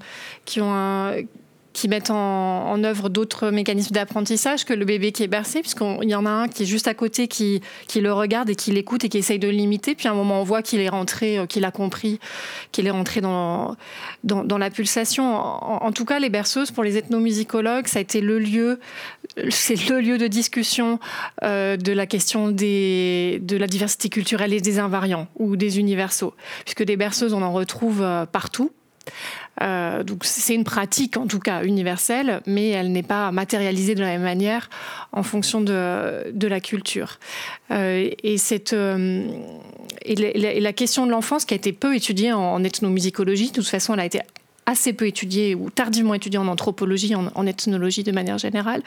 un- qui mettent en, œuvre d'autres mécanismes d'apprentissage que le bébé qui est bercé, puisqu'il y en a un qui est juste à côté, qui, le regarde et qui l'écoute et qui essaye de l'imiter. Puis à un moment, on voit qu'il est rentré, euh, qu'il a compris, qu'il est rentré dans, dans, la pulsation. En, tout cas, les berceuses, pour les ethnomusicologues, ça a été le lieu, c'est le lieu de discussion euh, de la question de la diversité culturelle et des invariants ou des universaux, puisque des berceuses, on en retrouve euh, partout. Euh, donc c'est une pratique en tout cas universelle, mais elle n'est pas matérialisée de la même manière en fonction de, de la culture. Euh, et, cette, euh, et, la, question de l'enfance qui a été peu étudiée en, ethnomusicologie, de toute façon elle a été assez peu étudiée ou tardivement étudiée en anthropologie, en, ethnologie de manière générale.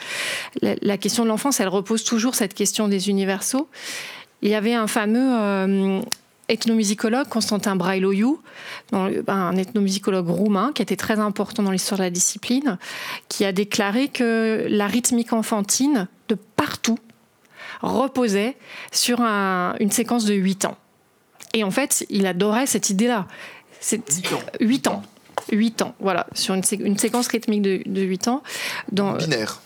La question de l'enfance, elle repose toujours cette question des universaux. Il y avait un fameux ethnomusicologue Constantin Brailoiu, un ethnomusicologue roumain qui était très important dans l'histoire de la discipline, qui a déclaré que la rythmique enfantine de partout reposait sur un, une séquence de 8 ans. Et en fait, il adorait cette idée-là. 8 ans. 8 ans. 8 ans, voilà, sur une, sé une séquence rythmique de, de 8 ans. Dans, Binaire.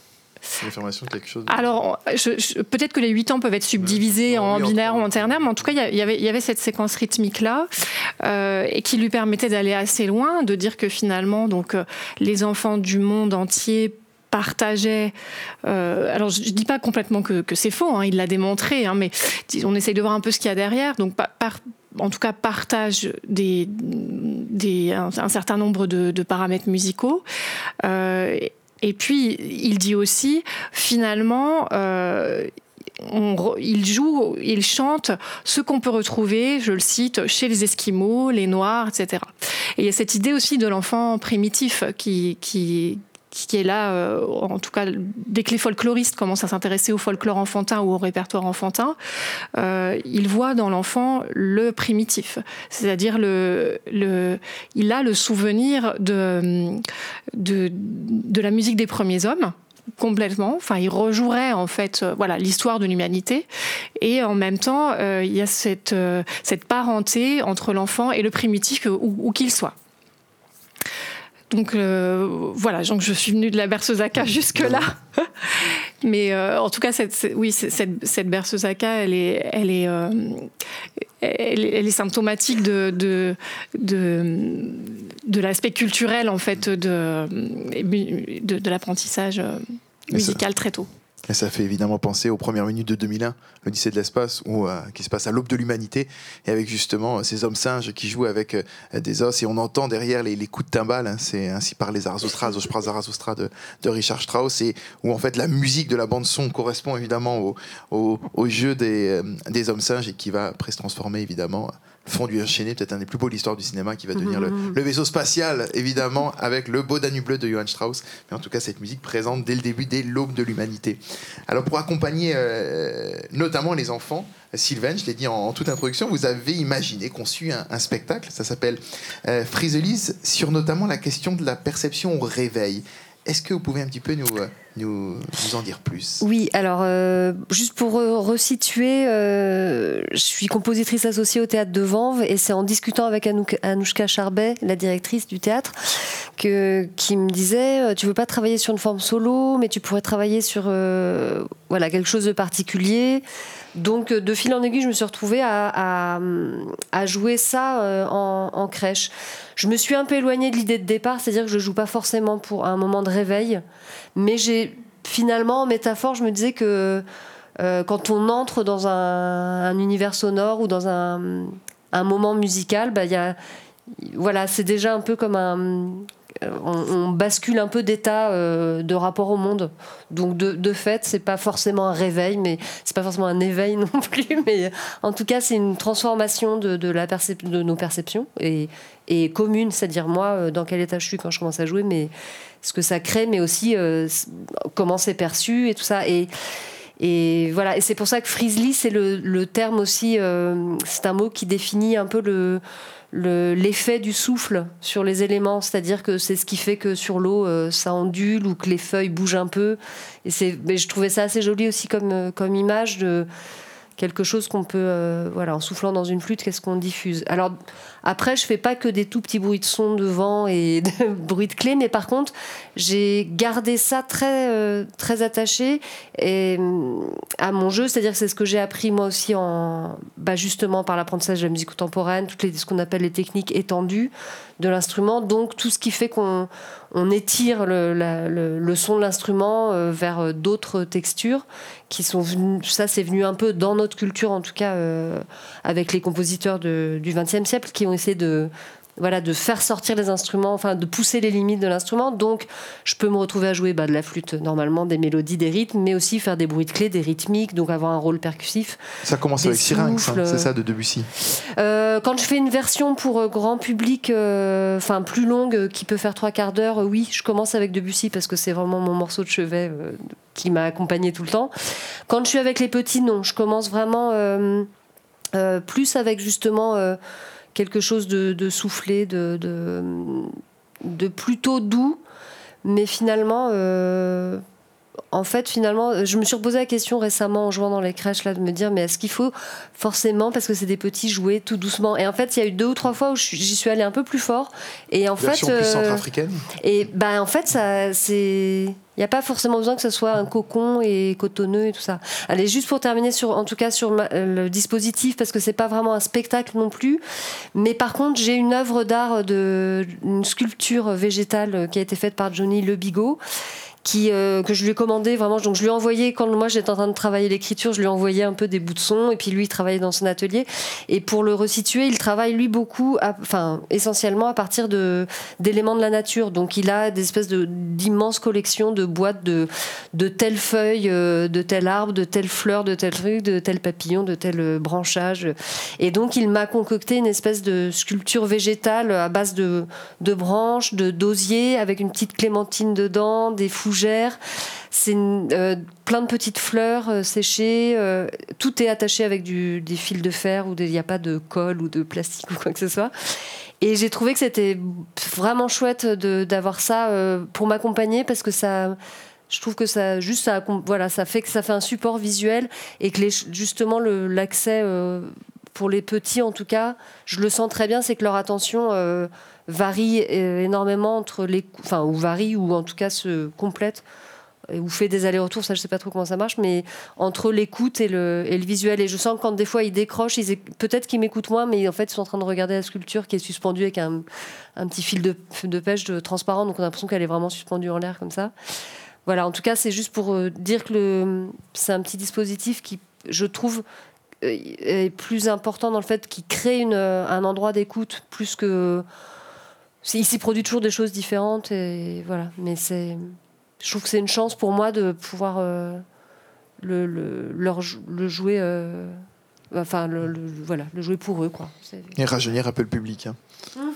L'affirmation de quelque chose. De... Alors, peut-être que les 8 ans peuvent être subdivisés en oui, binaire ou en ternaire, mais en tout cas, il y avait, il y avait cette séquence rythmique-là euh, et qui lui permettait d'aller assez loin, de dire que finalement, donc, euh, les enfants du monde entier partageaient. Euh, alors, je ne dis pas complètement que, que c'est faux, hein, il l'a démontré, hein, mais on essaye de voir un peu ce qu'il y a derrière. Donc, par, par en tout cas partage des, des, un, un, certain nombre de, de paramètres musicaux. Euh, et puis, il dit aussi, finalement, euh, il joue, il chante ce qu'on peut retrouver, je le cite, chez les Esquimaux, les Noirs, etc. Et il y a cette idée aussi de l'enfant primitif qui, qui est là, euh, en tout cas, dès que les folkloristes commencent à s'intéresser au folklore enfantin ou au répertoire enfantin, euh, ils voient dans l'enfant le primitif, c'est-à-dire le, il a le souvenir de, de, la musique des premiers hommes complètement. Enfin, il rejouerait en fait, euh, voilà, l'histoire de l'humanité, et en même temps, euh, il y a cette cette parenté entre l'enfant et le primitif où qu'il soit. Donc euh, voilà, donc je suis venue de la berceuse Aka jusque là. Mais euh, en tout cas, cette, cette, oui, cette, cette berceuse Aka, elle est, elle est, euh, elle, elle, est symptomatique de, de, de, de l'aspect culturel en fait de, de, de l'apprentissage musical très tôt. Et ça fait évidemment penser aux premières minutes de 2001, l'Odyssée de l'espace, où, euh, qui se passe à l'aube de l'humanité, et avec justement ces hommes singes qui jouent avec euh, des os, et on entend derrière les, les coups de timbales, hein, c'est ainsi par les Zarathustra, Zarathustra de, de Richard Strauss, et où en fait la musique de la bande-son correspond évidemment au, au, au jeu des, euh, des hommes singes, et qui va après se transformer évidemment fondu enchaîné, peut-être un des plus beaux de l'histoire du cinéma qui va devenir le, le, vaisseau spatial, évidemment, avec le beau Danube bleu de Johann Strauss. Mais en tout cas, cette musique présente dès le début, dès l'aube de l'humanité. Alors, pour accompagner euh, notamment les enfants, Sylvain, je l'ai dit en, toute introduction, vous avez imaginé, conçu un, spectacle, ça s'appelle euh, sur notamment la question de la perception au réveil. Est-ce que vous pouvez un petit peu nous, nous, en dire plus Oui, alors euh, juste pour resituer, euh, je suis compositrice associée au théâtre de Vanves et c'est en discutant avec Anouchka Charbet, la directrice du théâtre, que, qui me disait tu veux pas travailler sur une forme solo, mais tu pourrais travailler sur euh, voilà quelque chose de particulier. Donc de fil en aiguille, je me suis retrouvée à jouer ça en, en crèche. Je me suis un peu éloignée de l'idée de départ, c'est-à-dire que je joue pas forcément pour un moment de réveil, mais j'ai finalement en métaphore, je me disais que euh, quand on entre dans un, un, univers sonore ou dans un, moment musical, bah, y a, voilà, c'est déjà un peu comme un on, on, bascule un peu d'état euh, de rapport au monde. Donc de, de fait, c'est pas forcément un réveil, mais c'est pas forcément un éveil non plus. Mais en tout cas, c'est une transformation de, de, la de nos perceptions et, et commune, c'est-à-dire moi, euh, dans quel état je suis quand je commence à jouer, mais ce que ça crée, mais aussi euh, comment c'est perçu et tout ça. Et, voilà, et c'est pour ça que Frizzly, c'est le, terme aussi, euh, c'est un mot qui définit un peu le l'effet du souffle sur les éléments, c'est-à-dire que c'est ce qui fait que sur l'eau euh, ça ondule ou que les feuilles bougent un peu. Et mais je trouvais ça assez joli aussi comme, comme image de quelque chose qu'on peut, euh, voilà, en soufflant dans une flûte, qu'est-ce qu'on diffuse? Alors après, je fais pas que des tout petits bruits de son de vent et de bruits de clé, mais par contre, j'ai gardé ça très, euh, très attaché et, euh, à mon jeu, c'est-à-dire que c'est ce que j'ai appris moi aussi en, bah, justement par l'apprentissage de la musique contemporaine, toutes les, ce qu'on appelle les techniques étendues de l'instrument, donc tout ce qui fait qu'on on étire le, son de l'instrument euh, vers euh, d'autres textures qui sont ça c'est venu un peu dans notre culture en tout cas euh, avec les compositeurs du XXe siècle qui ont essayé de voilà, de faire sortir les instruments, enfin de pousser les limites de l'instrument. Donc, je peux me retrouver à jouer bah, de la flûte normalement, des mélodies, des rythmes, mais aussi faire des bruits de clés, des rythmiques, donc avoir un rôle percussif. Ça commence avec Syrinx, hein, c'est ça, de Debussy. Euh, quand je fais une version pour euh, grand public, euh, enfin plus longue, qui peut faire trois quarts d'heure, oui, je commence avec Debussy parce que c'est vraiment mon morceau de chevet euh, qui m'a accompagné tout le temps. Quand je suis avec les petits, non, je commence vraiment plus avec justement quelque chose de, soufflé, de plutôt doux, mais finalement. euh, en fait, finalement, je me suis reposé la question récemment en jouant dans les crèches là de me dire mais est-ce qu'il faut forcément parce que c'est des petits jouer tout doucement? Et en fait, il y a eu deux ou trois fois où j'y suis allée un peu plus fort et en Version fait plus euh, centrafricaine. et ben en fait ça c'est il n'y a pas forcément besoin que ce soit un cocon et cotonneux et tout ça. Allez, juste pour terminer sur, en tout cas sur ma- le dispositif, parce que c'est pas vraiment un spectacle non plus. Mais par contre, j'ai une œuvre d'art de une sculpture végétale qui a été faite par Johnny Le Bigot. Euh, que je lui ai commandé vraiment. Donc je lui ai envoyé quand moi j'étais en train de travailler l'écriture je lui ai envoyé un peu des bouts de son et puis lui il travaillait dans son atelier. Et pour le resituer il travaille lui beaucoup enfin essentiellement à partir d'éléments de la nature. Donc il a des espèces d'immenses collections de boîtes de de telles feuilles euh, de tel arbre de telles fleurs de tel truc de tel papillon de tel euh, branchage. Et donc il m'a concocté une espèce de sculpture végétale à base de de branches de d'osier avec une petite clémentine dedans des c'est euh, plein de petites fleurs euh, séchées. euh, tout est attaché avec des fils de fer ou il n'y a pas de colle ou de plastique ou quoi que ce soit. Et j'ai trouvé que c'était vraiment chouette d'avoir ça pour m'accompagner parce que ça. Je trouve que ça juste ça voilà ça fait que ça fait un support visuel et que justement l'accès pour les petits en tout cas je le sens très bien c'est que leur attention euh, varie euh, énormément entre les enfin ou varie ou en tout cas se complète ou fait des allers-retours, ça je sais pas trop comment ça marche, mais entre l'écoute et le, visuel. Et je sens que quand des fois ils décrochent, peut-être qu'ils m'écoutent moins, mais en fait ils sont en train de regarder la sculpture qui est suspendue avec un, petit fil de, pêche transparent, donc on a l'impression qu'elle est vraiment suspendue en l'air comme ça. Voilà, en tout cas c'est juste pour euh, dire que c'est un petit dispositif qui, je trouve, est plus important dans le fait qu'il crée une, euh, un endroit d'écoute plus que il s'y produit toujours des choses différentes et voilà mais c'est je trouve que c'est une chance pour moi de pouvoir euh, le, le, leur jou- le jouer euh, enfin le, le- voilà le jouer pour eux quoi Et rajeunir un peu le public. hein. Hum.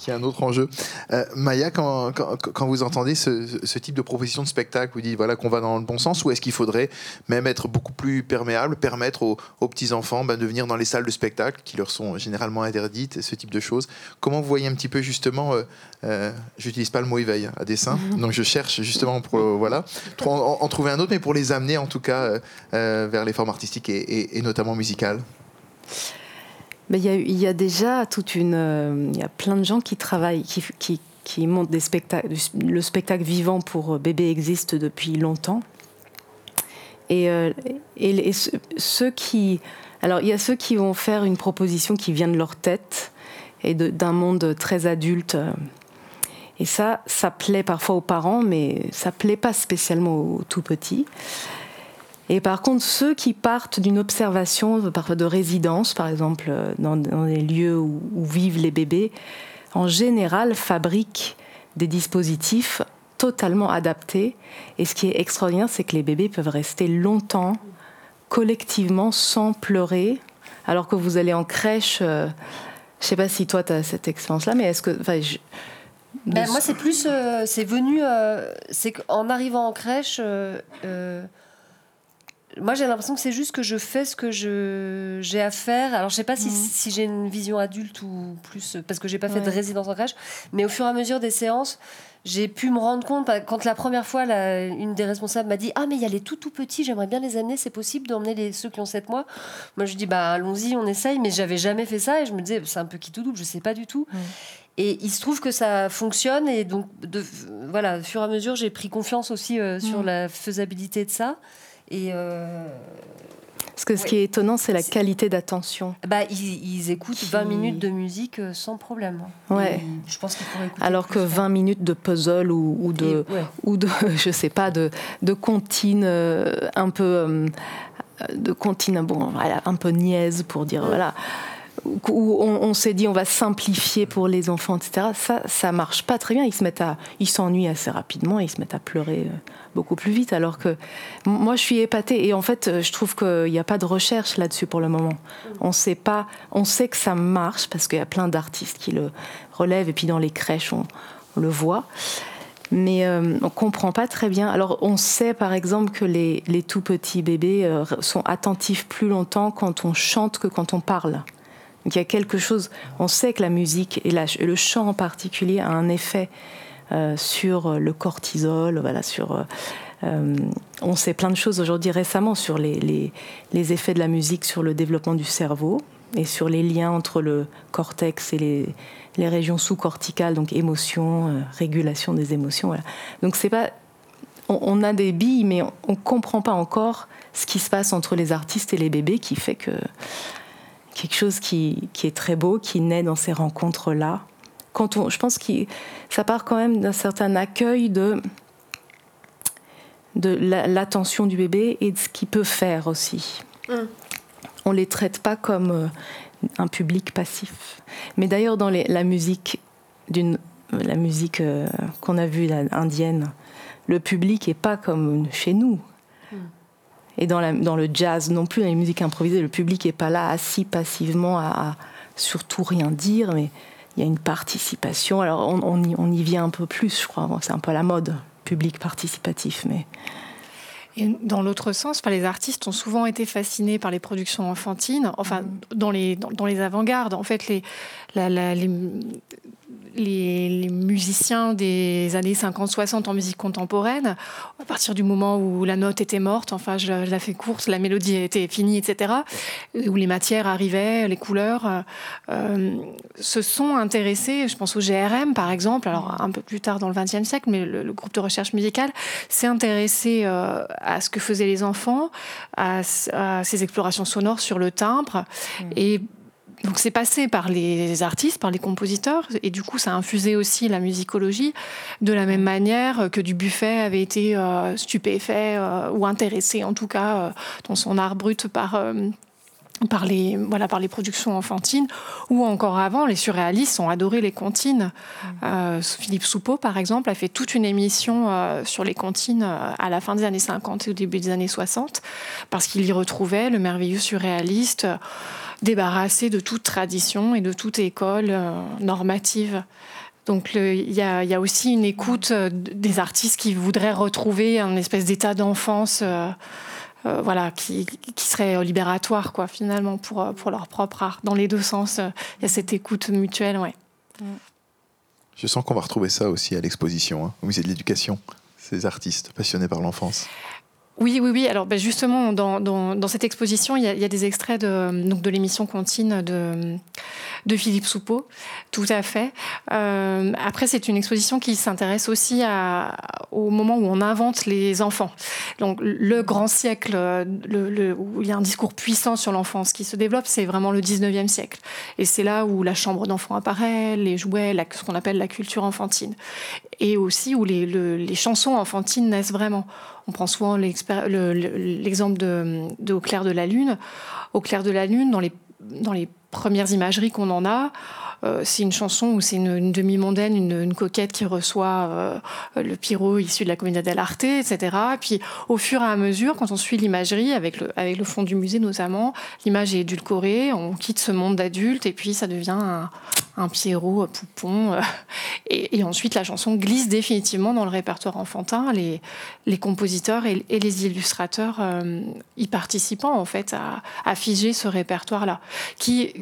Qui est un autre enjeu. Euh, Maya, quand, quand, quand vous entendez ce, ce type de proposition de spectacle, vous dites voilà qu'on va dans le bon sens, ou est-ce qu'il faudrait même être beaucoup plus perméable, permettre aux, aux petits-enfants ben, de venir dans les salles de spectacle qui leur sont généralement interdites, ce type de choses Comment vous voyez un petit peu justement, euh, euh, j'utilise pas le mot éveil hein, à dessein, donc je cherche justement pour euh, voilà, en, en trouver un autre, mais pour les amener en tout cas euh, vers les formes artistiques et, et- et notamment musicales Il y, a, déjà toute une. euh, Il y a plein de gens qui travaillent, qui, qui, montent des spectacles. Le spectacle vivant pour euh, bébé existe depuis longtemps. Et, euh, et, ceux- qui. Alors, il y a ceux qui vont faire une proposition qui vient de leur tête et d'un monde très adulte. Et ça, ça plaît parfois aux parents, mais ça plaît pas spécialement aux tout petits. Et par contre, ceux qui partent d'une observation parfois de résidence, par exemple, euh, dans, dans les lieux où, où vivent les bébés, en général fabriquent des dispositifs totalement adaptés. Et ce qui est extraordinaire, c'est que les bébés peuvent rester longtemps, collectivement, sans pleurer, alors que vous allez en crèche. euh, je sais pas si toi, tu as cette expérience-là, mais est-ce que. je- Ben, moi, c'est plus. euh, c'est venu. euh, c'est qu'en arrivant en crèche. euh, moi, j'ai l'impression que c'est juste que je fais ce que je, j'ai à faire. Alors, je sais pas si, Mhm. si j'ai une vision adulte ou plus, parce que j'ai pas fait de résidence en crèche, mais au fur et à mesure des séances, j'ai pu me rendre compte, bah, quand la première fois, la- une des responsables m'a dit Ah, mais il y a les tout tout petits, j'aimerais bien les amener, c'est possible d'emmener les, ceux qui ont 7 mois? Moi, je dis Bah, allons-y, on essaye, mais j'avais jamais fait ça et je me disais C'est un peu qui tout double, je sais pas du tout. Et il se trouve que ça fonctionne et donc, de, voilà, au fur et à mesure, j'ai pris confiance aussi euh, sur Mm. la faisabilité de ça. Et. euh, Parce que ce qui est étonnant, c'est la qualité d'attention. bah, ils, ils écoutent Qui- 20 minutes de musique euh, sans problème. Ouais. Et je pense qu'ils pourraient écouter. Alors que 20 minutes de puzzle ou, ou de, Et- ouais. ou de, je sais pas, de, de comptines euh, un peu, de comptines, bon, voilà, un peu niaise pour dire, voilà, où on, s'est dit on va simplifier pour les enfants, etc. Ça, ça marche pas très bien. Ils se à, s'ennuient assez rapidement, ils se mettent à pleurer euh, beaucoup plus vite. Alors que moi, je suis épatée et en fait, euh, je trouve qu'il n'y a pas de recherche là-dessus pour le moment. On sait pas, on sait que ça marche parce qu'il y a plein d'artistes qui le relèvent et puis dans les crèches, on, le voit. Mais euh, on comprend pas très bien. Alors, on sait par exemple que les, les tout petits bébés euh, sont attentifs plus longtemps quand on chante que quand on parle. Donc, il y a quelque chose. On sait que la musique et, le chant en particulier a un effet euh, sur le cortisol, voilà, sur. euh, euh, on sait plein de choses aujourd'hui récemment sur les, effets de la musique sur le développement du cerveau et sur les liens entre le cortex et les, régions sous-corticales, donc émotions, euh, régulation des émotions. Donc c'est pas, on, a des billes, mais on, on comprend pas encore ce qui se passe entre les artistes et les bébés, qui fait que quelque chose qui, qui est très beau, qui naît dans ces rencontres-là. Quand on, je pense que ça part quand même d'un certain accueil de de la- l'attention du bébé et de ce qu'il peut faire aussi. On les traite pas comme euh, un public passif. Mais d'ailleurs, dans les- la musique la musique euh, qu'on a vue indienne, le public est pas comme chez nous. Et dans, la- dans le jazz non plus, dans les musiques improvisées, le public est pas là assis passivement à, à surtout rien dire, mais il y a une participation. Alors on, on y, on y vient un peu plus, je crois. Bon, c'est un peu la mode, public participatif, mais Et dans l'autre sens, les artistes ont souvent été fascinés par les productions enfantines, enfin dans les, dans, dans les avant-gardes. En fait, les, la- la- les, les, les musiciens des années 50-60 en musique contemporaine, à partir du moment où la note était morte, enfin je, je la fais courte, la mélodie était finie, etc., où les matières arrivaient, les couleurs, euh, se sont intéressés, je pense au GRM par exemple, alors un peu plus tard dans le XXe siècle, mais le, le groupe de recherche musicale s'est intéressé euh, à ce que faisaient les enfants, à, à ces explorations sonores sur le timbre, et donc c'est passé par les artistes, par les compositeurs, et du coup ça a infusé aussi la musicologie, de la même manière que Dubuffet avait été euh, stupéfait euh, ou intéressé en tout cas euh, dans son art brut par par les, voilà, par les productions enfantines, ou encore avant, les surréalistes ont adoré les comptines. Euh, Philippe Soupeau, par exemple, a fait toute une émission euh, sur les comptines euh, à la fin des années 50 et au début des années 60, parce qu'il y retrouvait le merveilleux surréaliste débarrassé de toute tradition et de toute école euh, normative. Donc il y, a, aussi une écoute euh, des artistes qui voudraient retrouver un espèce d'état d'enfance. euh, voilà, qui, serait libératoire, quoi, finalement, pour, pour leur propre art. Dans les deux sens, il y a cette écoute mutuelle, ouais. Je sens qu'on va retrouver ça aussi à l'exposition, hein, au musée de l'éducation, ces artistes passionnés par l'enfance. Oui, oui, oui. Alors, ben, justement, dans, cette exposition, il y, a, des extraits de, l'émission Contine de, Philippe Soupeau, tout à fait. Euh, après, c'est une exposition qui s'intéresse aussi au moment où on invente les enfants. Donc, le grand siècle le, le- où il y a un discours puissant sur l'enfance qui se développe, c'est vraiment le 19e siècle. Et c'est là où la chambre d'enfant apparaît, les jouets, ce qu'on appelle la culture enfantine. Et aussi où les, le- les chansons enfantines naissent vraiment. On prend souvent l'expér- le- l'exemple de, Au clair de la lune. Au clair de la lune, dans les, premières imageries qu'on en a, c'est une chanson où c'est une, demi-mondaine, une, coquette qui reçoit euh, le pyro issu de la Commedia dell'arte, etc. Puis au fur et à mesure, quand on suit l'imagerie, avec le, fond du musée notamment, l'image est édulcorée, on quitte ce monde d'adulte et puis ça devient un, un Pierrot, Poupon. euh, et, ensuite, la chanson glisse définitivement dans le répertoire enfantin. Les, compositeurs et, les illustrateurs euh, y participant, en fait, à, à figer ce répertoire-là, qui,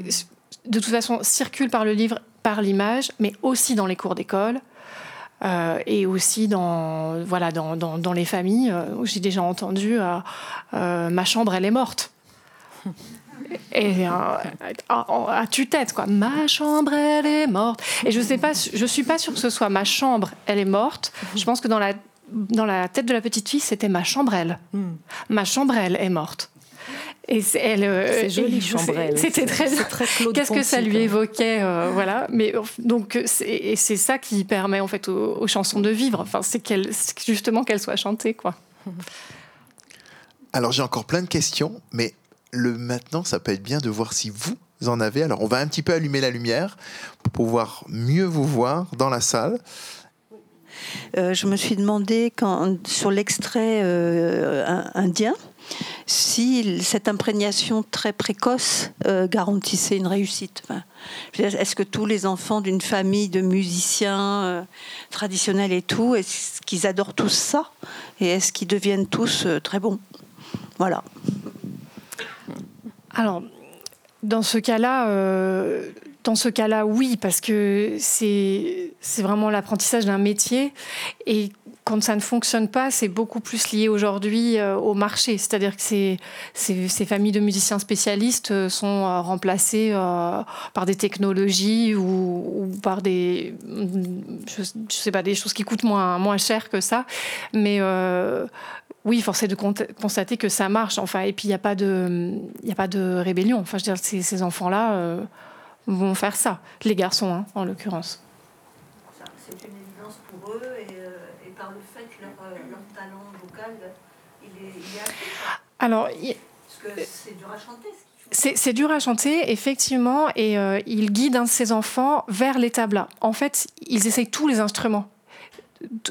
de toute façon, circule par le livre, par l'image, mais aussi dans les cours d'école. euh, et aussi dans, voilà, dans, dans, dans les familles euh, où j'ai déjà entendu euh, euh, Ma chambre, elle est morte. Et à, à tue-tête, quoi. Ma chambre, elle est morte. Et je sais pas, je suis pas sûre que ce soit ma chambre, elle est morte. Je pense que dans la, dans la tête de la petite fille, c'était ma chambrelle. Ma chambrelle est morte. Et c'est elle, euh, C'est joli, chambrelle. C'était très, très Qu'est-ce que ça lui évoquait, euh, voilà. Mais donc et c'est ça qui permet en fait aux, aux chansons de vivre. Enfin, c'est qu'elle, justement qu'elles soient chantées, quoi. Alors j'ai encore plein de questions, mais le maintenant, ça peut être bien de voir si vous en avez. Alors on va un petit peu allumer la lumière pour pouvoir mieux vous voir dans la salle. Euh, je me suis demandé quand, sur l'extrait euh, indien si cette imprégnation très précoce euh, garantissait une réussite. Est-ce que tous les enfants d'une famille de musiciens euh, traditionnels et tout, est-ce qu'ils adorent tous ça Et est-ce qu'ils deviennent tous euh, très bons? Voilà. Alors, dans ce cas-là, dans ce cas-là, oui, parce que c'est vraiment l'apprentissage d'un métier et quand ça ne fonctionne pas, c'est beaucoup plus lié aujourd'hui euh, au marché. C'est-à-dire que ces, familles de musiciens spécialistes euh, sont euh, remplacées par des technologies ou, par des, je, je sais pas, des choses qui coûtent moins, moins cher que ça. Mais oui, force est de con- constater que ça marche. Enfin, et puis il n'y a pas de, a pas de rébellion. Enfin, je veux dire, ces, enfants-là vont faire ça. Les garçons, hein, en l'occurrence. C'est une évidence pour eux et, et par le fait que leur, leur talent vocal, il est, Alors, il- Parce que c'est dur à chanter. C'est c'est dur à chanter, effectivement, et euh, il guide un de ses enfants vers les tablas. En fait, ils essayent tous les instruments.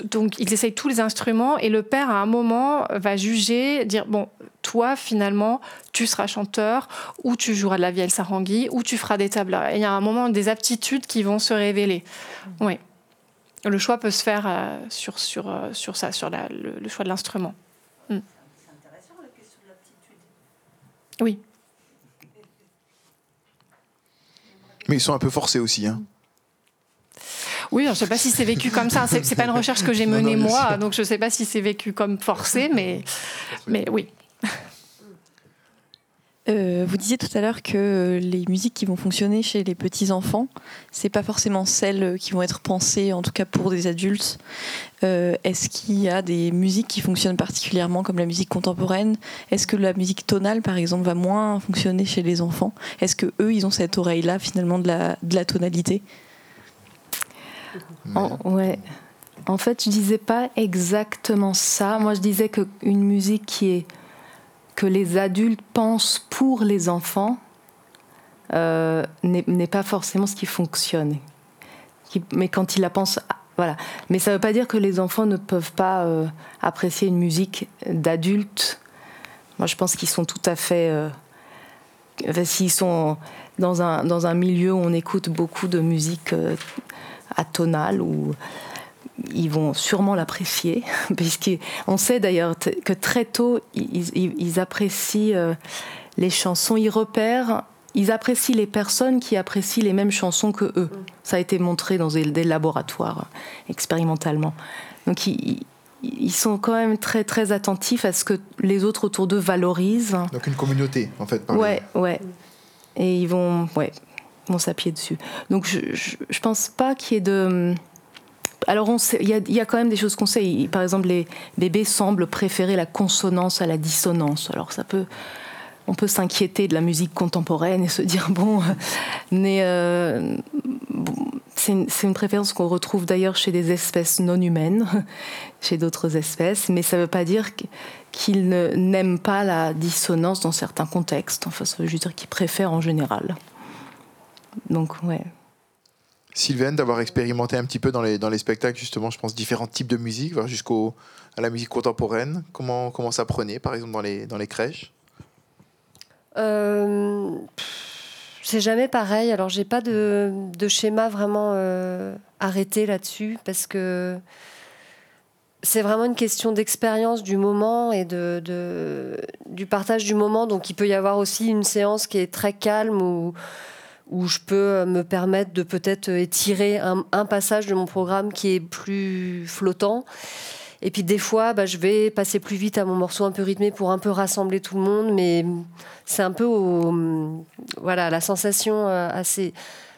Donc, ils essayent tous les instruments, et le père, à un moment, va juger, dire Bon, toi, finalement, tu seras chanteur, ou tu joueras de la vielle sarangui, ou tu feras des tablas. Et il y a un moment des aptitudes qui vont se révéler. Oui. Le choix peut se faire euh, sur, sur, euh, sur ça, sur la- le, le choix de l'instrument. Oui. Mais ils sont un peu forcés aussi. Hein. Oui, je ne sais pas si c'est vécu comme ça. C'est c'est pas une recherche que j'ai Non, non, menée moi, donc je ne sais pas si c'est vécu comme forcé, mais, mais oui. Euh, vous disiez tout à l'heure que euh, les musiques qui vont fonctionner chez les petits enfants, c'est pas forcément celles euh, qui vont être pensées, en tout cas pour des adultes. Est-ce qu'il y a des musiques qui fonctionnent particulièrement, comme la musique contemporaine? Est-ce que la musique tonale, par exemple, va moins fonctionner chez les enfants? Est-ce que eux, ils ont cette oreille-là finalement de la, tonalité? En, ouais. En fait, je disais pas exactement ça. Moi, je disais que une musique qui est que les adultes pensent pour les enfants euh, n'est pas forcément ce qui fonctionne. Mais quand ils la pensent, ah, voilà. Mais ça ne veut pas dire que les enfants ne peuvent pas euh, apprécier une musique d'adultes. Moi, je pense qu'ils sont tout à fait. euh, S'ils sont dans un, dans un milieu où on écoute beaucoup de musique atonale, ou ils vont sûrement l'apprécier, puisqu'on sait d'ailleurs que très tôt, ils, ils- ils apprécient euh, les chansons, ils repèrent, ils apprécient les personnes qui apprécient les mêmes chansons que eux. Ça a été montré dans des, laboratoires expérimentalement. Donc ils, sont quand même très très attentifs à ce que les autres autour d'eux valorisent. Donc une communauté, en fait. par Ouais, ouais. Et ils vont, ouais, vont s'appuyer dessus. Donc je, je, je pense pas qu'il y ait de. Alors il y a, quand même des choses qu'on sait. Par exemple, les bébés semblent préférer la consonance à la dissonance. Alors ça peut, on peut s'inquiéter de la musique contemporaine et se dire bon, mais euh, c'est une, une préférence qu'on retrouve d'ailleurs chez des espèces non humaines, chez d'autres espèces, mais ça ne veut pas dire qu'ils n'aiment pas la dissonance dans certains contextes. Enfin, ça veut juste dire qu'ils préfèrent en général. Donc, ouais. Sylvaine, d'avoir expérimenté un petit peu dans les, dans les spectacles, justement, je pense, différents types de musique, voire jusqu'au à la musique contemporaine. Comment, comment ça prenait, par exemple, dans les, dans les crèches? Euh, c'est jamais pareil. Alors, j'ai pas de, de schéma vraiment euh, arrêté là-dessus parce que c'est vraiment une question d'expérience du moment et de, du partage du moment. Donc, il peut y avoir aussi une séance qui est très calme où, où je peux me permettre de peut-être étirer un, passage de mon programme qui est plus flottant. Et puis des fois, bah, je vais passer plus vite à mon morceau un peu rythmé pour un peu rassembler tout le monde, mais c'est un peu voilà la sensation euh, assez.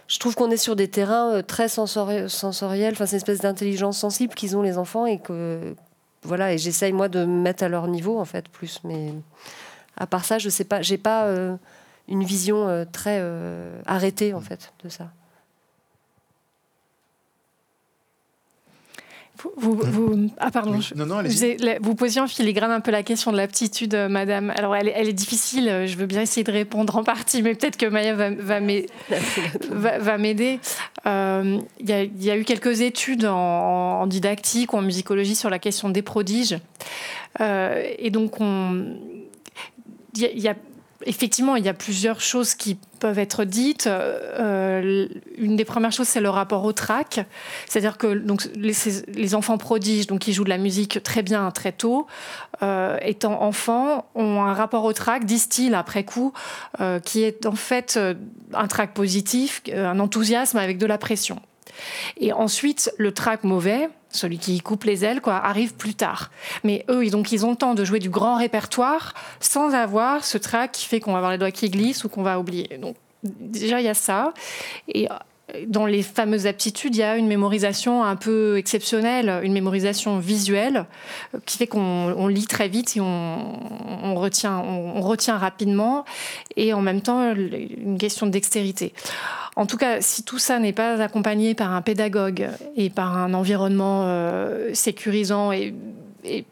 Je trouve qu'on est sur des terrains euh, très sensori- sensoriels, enfin c'est une espèce d'intelligence sensible qu'ils ont les enfants et que voilà et j'essaye moi de me mettre à leur niveau en fait plus, mais à part ça, je sais pas, j'ai pas euh, une vision euh, très euh, arrêtée en fait de ça. Vous, vous- ah pardon, Oui. je- Non, non, allez-y. vous, posiez en filigrane un peu la question de l'aptitude, euh, madame. Alors, elle, est- elle est difficile, je veux bien essayer de répondre en partie, mais peut-être que Maya va, va m'ai- va- va m'aider. Euh, Il y, a- il y a eu quelques études en, en didactique ou en musicologie sur la question des prodiges. Euh, et donc, on, il y a- il y a effectivement, il y a plusieurs choses qui peuvent être dites. Euh, une des premières choses, c'est le rapport au track. C'est-à-dire que les, enfants prodiges, donc, qui jouent de la musique très bien, très tôt, euh, étant enfants, ont un rapport au track, disent-ils après coup, euh, qui est en fait un track positif, un enthousiasme avec de la pression. Et ensuite, le track mauvais, celui qui coupe les ailes, quoi, arrive plus tard. Mais eux, ils, donc, ils ont le temps de jouer du grand répertoire sans avoir ce track qui fait qu'on va avoir les doigts qui glissent ou qu'on va oublier. Donc, déjà, il y a ça. Et dans les fameuses aptitudes, il y a une mémorisation un peu exceptionnelle, une mémorisation visuelle, euh, qui fait qu'on on lit très vite et on, retient, rapidement, et en même temps, une question de dextérité. En tout cas, si tout ça n'est pas accompagné par un pédagogue et par un environnement euh, sécurisant et,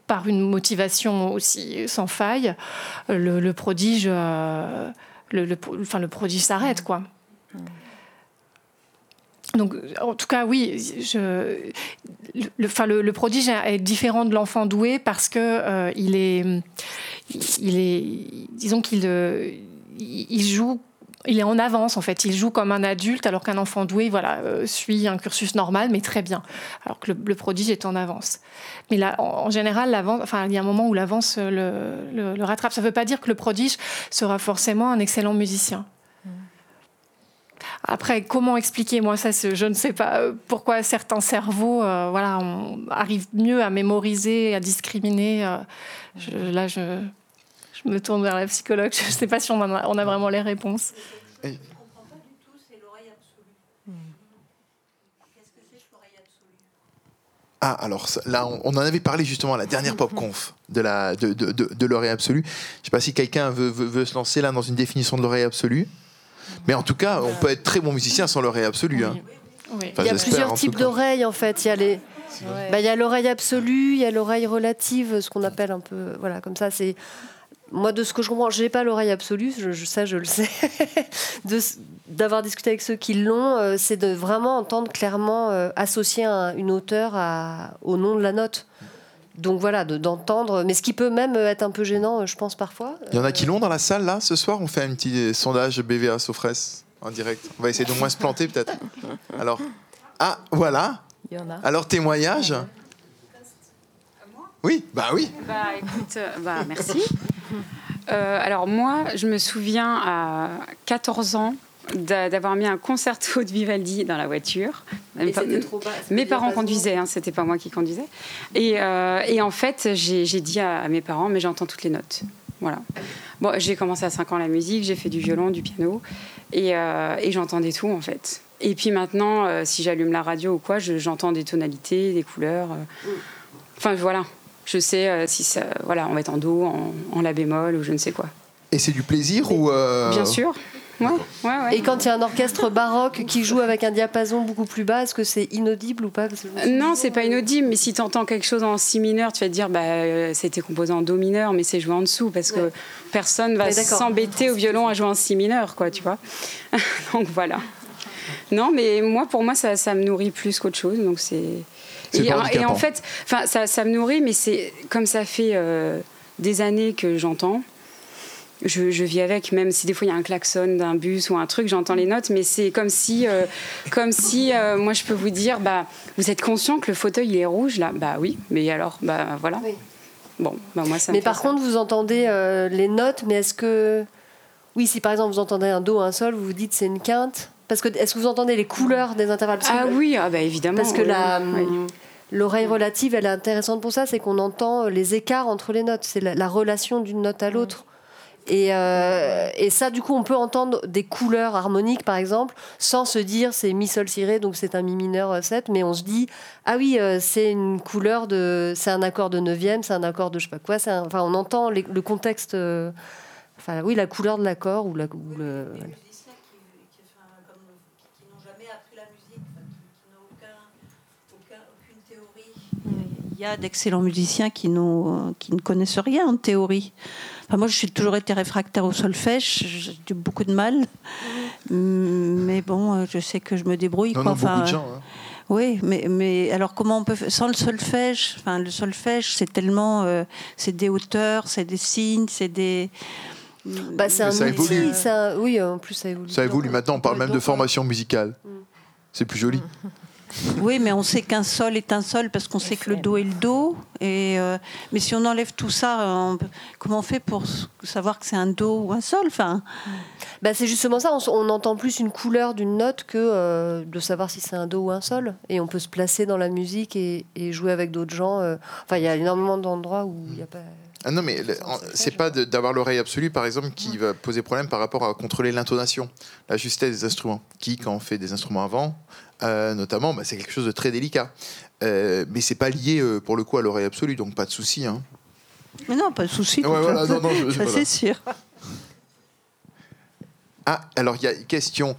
par une motivation aussi sans faille, le, prodige, euh, enfin, le prodige s'arrête, quoi. Donc, en tout cas, oui, le, le, prodige est différent de l'enfant doué parce que euh, il est, disons qu'il euh, joue. Il est en avance en fait, il joue comme un adulte alors qu'un enfant doué voilà, euh, suit un cursus normal mais très bien, alors que le, prodige est en avance. Mais là, en, général, il y a un moment où l'avance le- le rattrape. Ça ne veut pas dire que le prodige sera forcément un excellent musicien. Après, comment expliquer? Moi, ça, je ne sais pas euh, pourquoi certains cerveaux euh, voilà, on arrivent mieux à mémoriser, à discriminer. euh, je- là, je, je me tourne vers la psychologue. Je ne sais pas si on, a, on a vraiment les réponses. Ah, alors là, on, on en avait parlé justement à la dernière pop conf de la de, de, de, de l'oreille absolue. Je sais pas si quelqu'un veut, veut, veut se lancer là dans une définition de l'oreille absolue. Mais en tout cas, on peut être très bon musicien sans l'oreille absolue. hein. Oui. Enfin, il y a plusieurs types d'oreilles en fait. Il y a les, bah, il y a l'oreille absolue, il y a l'oreille relative, ce qu'on appelle un peu, voilà, comme ça. C'est moi de ce que je comprends, je n'ai pas l'oreille absolue, je, je- ça je le sais. D'avoir discuté avec ceux qui l'ont, euh, c'est de vraiment entendre clairement euh, associer un- une hauteur à- au nom de la note. Donc voilà, de- d'entendre, mais ce qui peut même être un peu gênant, euh, je pense parfois. Il y en a qui l'ont dans la salle là ce soir. On fait un petit sondage BVA Sofres en direct. On va essayer de moins se planter peut-être. Alors, ah voilà. Il y en a. Alors témoignage. Oui, bah oui. Bah écoute, euh, bah merci. Euh, alors moi, je me souviens à 14 ans d'avoir mis un concerto de Vivaldi dans la voiture. Et pas- trop bas, Mes parents conduisaient, hein, c'était pas moi qui conduisais. Et, euh, et en fait, j'ai dit à, à mes parents, mais j'entends toutes les notes. Voilà. Bon, j'ai commencé à 5 ans la musique, j'ai fait du violon, du piano, et, euh, et j'entendais tout en fait. Et puis maintenant, euh, si j'allume la radio ou quoi, je- j'entends des tonalités, des couleurs. euh. Enfin voilà, je sais euh, si ça, voilà, on va être en do, en, en la bémol ou je ne sais quoi. Et c'est du plaisir ou euh, Bien sûr. Ouais, ouais, ouais. Et quand il y a un orchestre baroque qui joue avec un diapason beaucoup plus bas, est-ce que c'est inaudible ou pas Non, c'est pas inaudible, mais si tu entends quelque chose en si mineur, tu vas te dire bah euh, c'était composé en do mineur, mais c'est joué en dessous parce que personne va s'embêter au violon à jouer en si mineur, quoi, tu vois. donc voilà. Non, mais moi, pour moi, ça, ça me nourrit plus qu'autre chose, donc c'est. Et, en fait, enfin, ça, ça me nourrit, mais c'est comme ça fait euh, des années que j'entends. Je, je vis avec, même si des fois il y a un klaxon d'un bus ou un truc, j'entends les notes, mais c'est comme si, euh, comme si euh, moi je peux vous dire, bah, vous êtes conscient que le fauteuil il est rouge là? Bah oui, mais alors, bah voilà. Bon, bah moi ça Mais par ça. contre, vous entendez euh, les notes, mais est-ce que. Oui, si par exemple vous entendez un Do, un Sol, vous vous dites c'est une quinte? Parce que est-ce que vous entendez les couleurs des intervalles? Que- Ah oui, ah bah évidemment. Parce que oui, la, oui. l'oreille relative, elle est intéressante pour ça, c'est qu'on entend les écarts entre les notes, c'est la, la relation d'une note à l'autre. Et, euh, et ça, du coup, on peut entendre des couleurs harmoniques, par exemple, sans se dire c'est mi sol si ré, donc c'est un mi mineur euh, 7, mais on se dit ah oui, euh, c'est une couleur de, c'est un accord de neuvième, c'est un accord de je sais pas quoi, un- enfin on entend les- le contexte, euh, enfin oui, la couleur de l'accord ou la, ou le, voilà. Il y a d'excellents musiciens qui, n'ont- qui ne connaissent rien en théorie. Enfin, moi, je suis toujours été réfractaire au solfège. J'ai eu beaucoup de mal. Mais bon, euh, je sais que je me débrouille. Non, quoi. non, beaucoup de gens, euh, hein. Oui, mais, mais alors comment on peut faire sans le solfège Enfin, le solfège, c'est tellement, euh, c'est des hauteurs, c'est des signes, c'est des. Bah, c'est un ça outil, évolue. c'est un- oui, en plus ça évolue. Ça évolue. Maintenant, on parle même de formation musicale. C'est plus joli. Oui, mais on sait qu'un sol est un sol parce qu'on sait que le do est le do. Et euh, mais si on enlève tout ça, on comment on fait pour savoir que c'est un do ou un sol Enfin, Bah, c'est justement ça, on, entend plus une couleur d'une note que euh, de savoir si c'est un do ou un sol. Et on peut se placer dans la musique et, et jouer avec d'autres gens. euh. Enfin, il y a énormément d'endroits où il n'y a pas. Ah non, mais c'est pas d'avoir l'oreille absolue, par exemple, qui va poser problème par rapport à contrôler l'intonation, la justesse des instruments. Qui, quand on fait des instruments avant, euh, notamment, bah, c'est quelque chose de très délicat. Euh, mais c'est pas lié, euh, pour le coup, à l'oreille absolue, donc pas de souci. Hein. mais non, pas de souci. Ouais, voilà, non, non, je- ça voilà. c'est sûr. Ah, alors il y a une question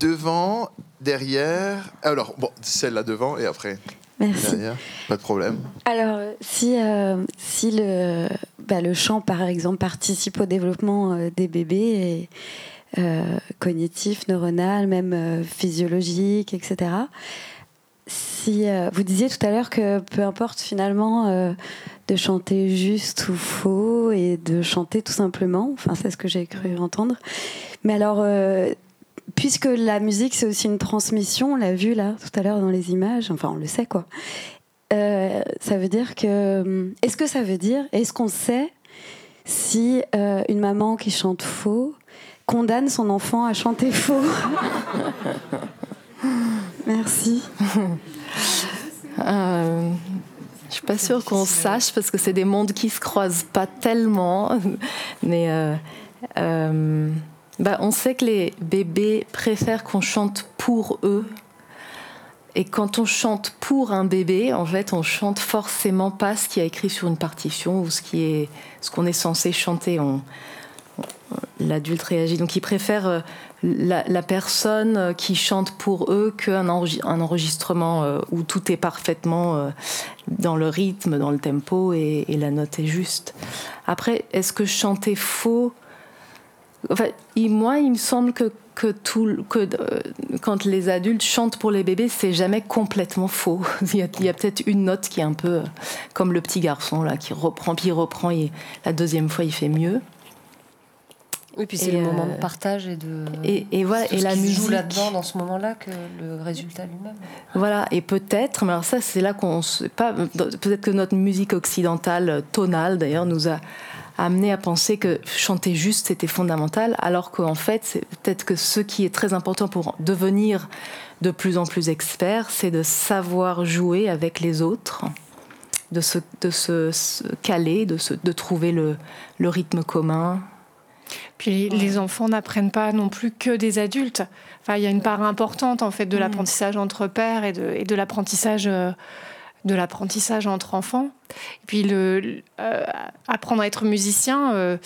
devant, derrière. Alors, bon, celle-là devant et après. Merci. Derrière, pas de problème. Alors, si, euh, si le, bah, le chant, par exemple, participe au développement euh, des bébés, et, cognitif, neuronal, même euh, physiologique, etc., si, euh, vous disiez tout à l'heure que peu importe finalement euh, de chanter juste ou faux et de chanter tout simplement, enfin c'est ce que j'ai cru entendre. Mais alors, euh, puisque la musique c'est aussi une transmission, on l'a vu là tout à l'heure dans les images, enfin on le sait quoi. Euh, ça veut dire que. Est-ce que ça veut dire, est-ce qu'on sait si euh, une maman qui chante faux condamne son enfant à chanter faux Merci. Euh, je suis pas sûre qu'on sache parce que c'est des mondes qui se croisent pas tellement. Mais euh, euh, bah, on sait que les bébés préfèrent qu'on chante pour eux. Et quand on chante pour un bébé, en fait, on chante forcément pas ce qui est écrit sur une partition ou ce qui est ce qu'on est censé chanter. L'adulte réagit. Donc ils préfèrent euh, la, personne euh, qui chante pour eux qu'un un enregistrement euh, où tout est parfaitement dans le rythme, dans le tempo et, la note est juste. Après, est-ce que chanter faux? Enfin, il- moi, il me semble que, quand les adultes chantent pour les bébés, c'est jamais complètement faux. Il y a, peut-être une note qui est un peu comme le petit garçon là, qui reprend, puis il reprend, et la deuxième fois, il fait mieux. Oui, puis c'est le moment euh, de partage et de. et- et voilà, tout et ce la qui se joue musique. là-dedans dans ce moment-là que le résultat lui-même. Voilà, et peut-être, mais alors ça, c'est là qu'on pas. Peut-être que notre musique occidentale, euh, tonale d'ailleurs, nous a amené à penser que chanter juste c'était fondamental, alors qu'en fait, c'est peut-être que ce qui est très important pour devenir de plus en plus expert, c'est de savoir jouer avec les autres, de se, de se, se caler, de, se, de trouver le, le rythme commun. Puis les, enfants n'apprennent pas non plus que des adultes. Enfin, il y a une part importante en fait de l'apprentissage entre pairs et de, et de l'apprentissage euh, de l'apprentissage entre enfants. Et puis le, euh, apprendre à être musicien, euh,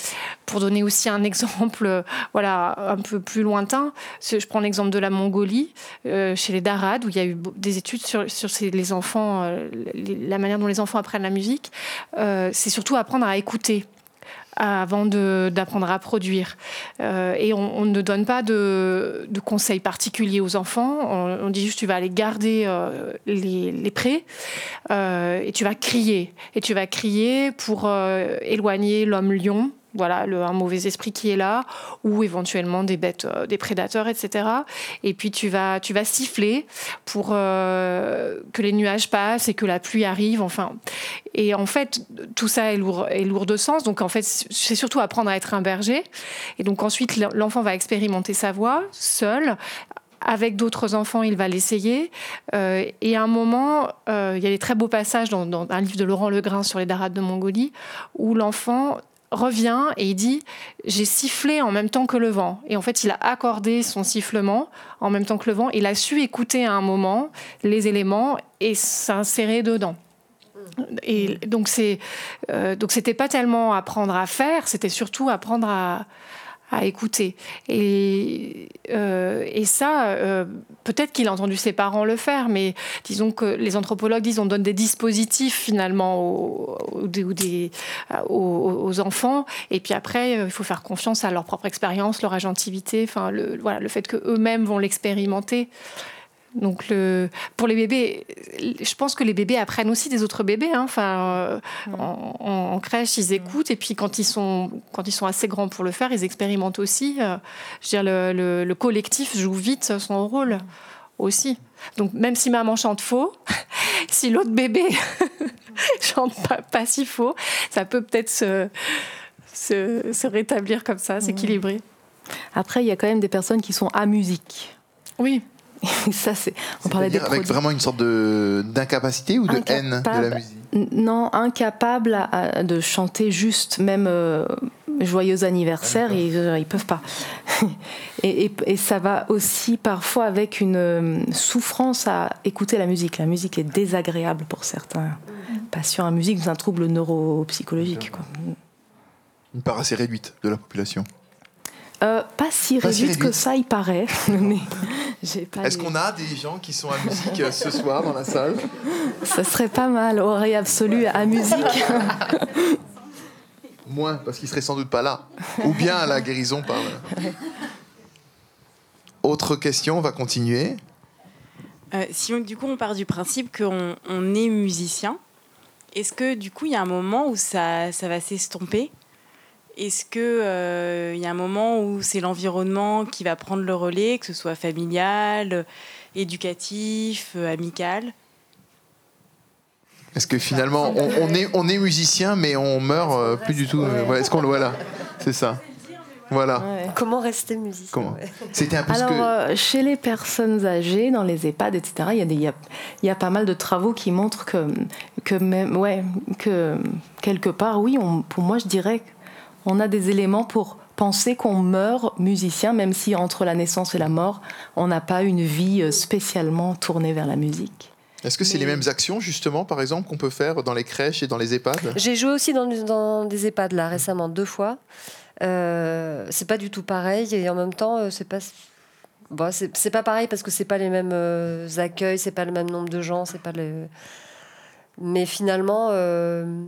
pour donner aussi un exemple, euh, voilà, un peu plus lointain. Je prends l'exemple de la Mongolie, chez les Darad, où il y a eu des études sur, sur ces- les enfants, les- la manière dont les enfants apprennent la musique. C'est surtout apprendre à écouter avant d'apprendre à produire. Euh, et on, ne donne pas de, de conseils particuliers aux enfants. On, dit juste tu vas aller garder euh, les, prés euh, et tu vas crier. Et tu vas crier pour éloigner l'homme lion voilà, le, un mauvais esprit qui est là, ou éventuellement des bêtes, euh, des prédateurs, etc. Et puis tu vas, tu vas siffler pour euh, que les nuages passent et que la pluie arrive. Enfin, et en fait, tout ça est lourd, est lourd de sens. Donc en fait, c'est surtout apprendre à être un berger. Et donc ensuite, l'enfant va expérimenter sa voix seul avec d'autres enfants, il va l'essayer. Euh, et à un moment, il y a des très beaux passages dans, dans, un livre de Laurent Legrain sur les darades de Mongolie, où l'enfant revient et il dit j'ai sifflé en même temps que le vent. Et en fait il a accordé son sifflement en même temps que le vent. Il a su écouter à un moment les éléments et s'insérer dedans. Et donc c'est euh, donc c'était pas tellement apprendre à faire c'était surtout apprendre à, à écouter. Et, euh, et ça, euh, peut-être qu'il a entendu ses parents le faire, mais disons que les anthropologues disent on donne des dispositifs finalement aux, des, aux, enfants, et puis après, euh, il faut faire confiance à leur propre expérience, leur agentivité, enfin, le, voilà, le fait qu'eux-mêmes vont l'expérimenter. Donc le, pour les bébés, je pense que les bébés apprennent aussi des autres bébés. Hein. Enfin, euh, en, en, crèche, ils écoutent et puis quand ils sont quand ils sont assez grands pour le faire, ils expérimentent aussi. Euh, je veux dire, le, le, le, collectif joue vite son rôle aussi. Donc même si maman chante faux, si l'autre bébé chante pas, pas, si faux, ça peut peut-être se, se, se, rétablir comme ça, s'équilibrer. Après, il y a quand même des personnes qui sont à musique. Oui. ça, c'est. On parlait des avec vraiment une sorte de d'incapacité ou de haine de la musique? Non, incapable à, à, de chanter juste, même euh, joyeux anniversaire, ils, euh, ils peuvent pas. et, et, et, ça va aussi parfois avec une euh, souffrance à écouter la musique. La musique est désagréable pour certains patients à musique, c'est un trouble neuropsychologique. Quoi. Une part assez réduite de la population. Euh, pas si pas réduite que ça, il paraît. Est-ce qu'on a des gens qui sont à musique euh, ce soir dans la salle Ça serait pas mal, oreille absolue à musique. Moins, parce qu'ils seraient sans doute pas là. Ou bien à la guérison par. Autre question, on va continuer. Euh, si on, du coup on part du principe qu'on on est musicien, est-ce que du coup il y a un moment où ça, ça va s'estomper est-ce qu'il euh, y a un moment où c'est l'environnement qui va prendre le relais, que ce soit familial, éducatif, euh, amical? Est-ce que finalement, on, on, est, on est musicien, mais on meurt euh, plus du tout ouais. Est-ce qu'on le voit là? C'est ça. Voilà. Ouais. Comment rester musicien? Comment? C'était un peu Alors, que... euh, chez les personnes âgées, dans les EHPAD, etc., il y, a des, y a, il y a pas mal de travaux qui montrent que, que, même, ouais, que quelque part, oui, on, pour moi, je dirais on a des éléments pour penser qu'on meurt musicien, même si entre la naissance et la mort, on n'a pas une vie euh, spécialement tournée vers la musique. Est-ce que c'est Mais... les mêmes actions, justement, par exemple, qu'on peut faire dans les crèches et dans les EHPAD? J'ai joué aussi dans, dans, des EHPAD, là, récemment, deux fois. Euh, c'est pas du tout pareil, et en même temps, euh, c'est pas... Bon, c'est pas pareil parce que c'est pas les mêmes euh, accueils, c'est pas le même nombre de gens, c'est pas le... Mais finalement... Euh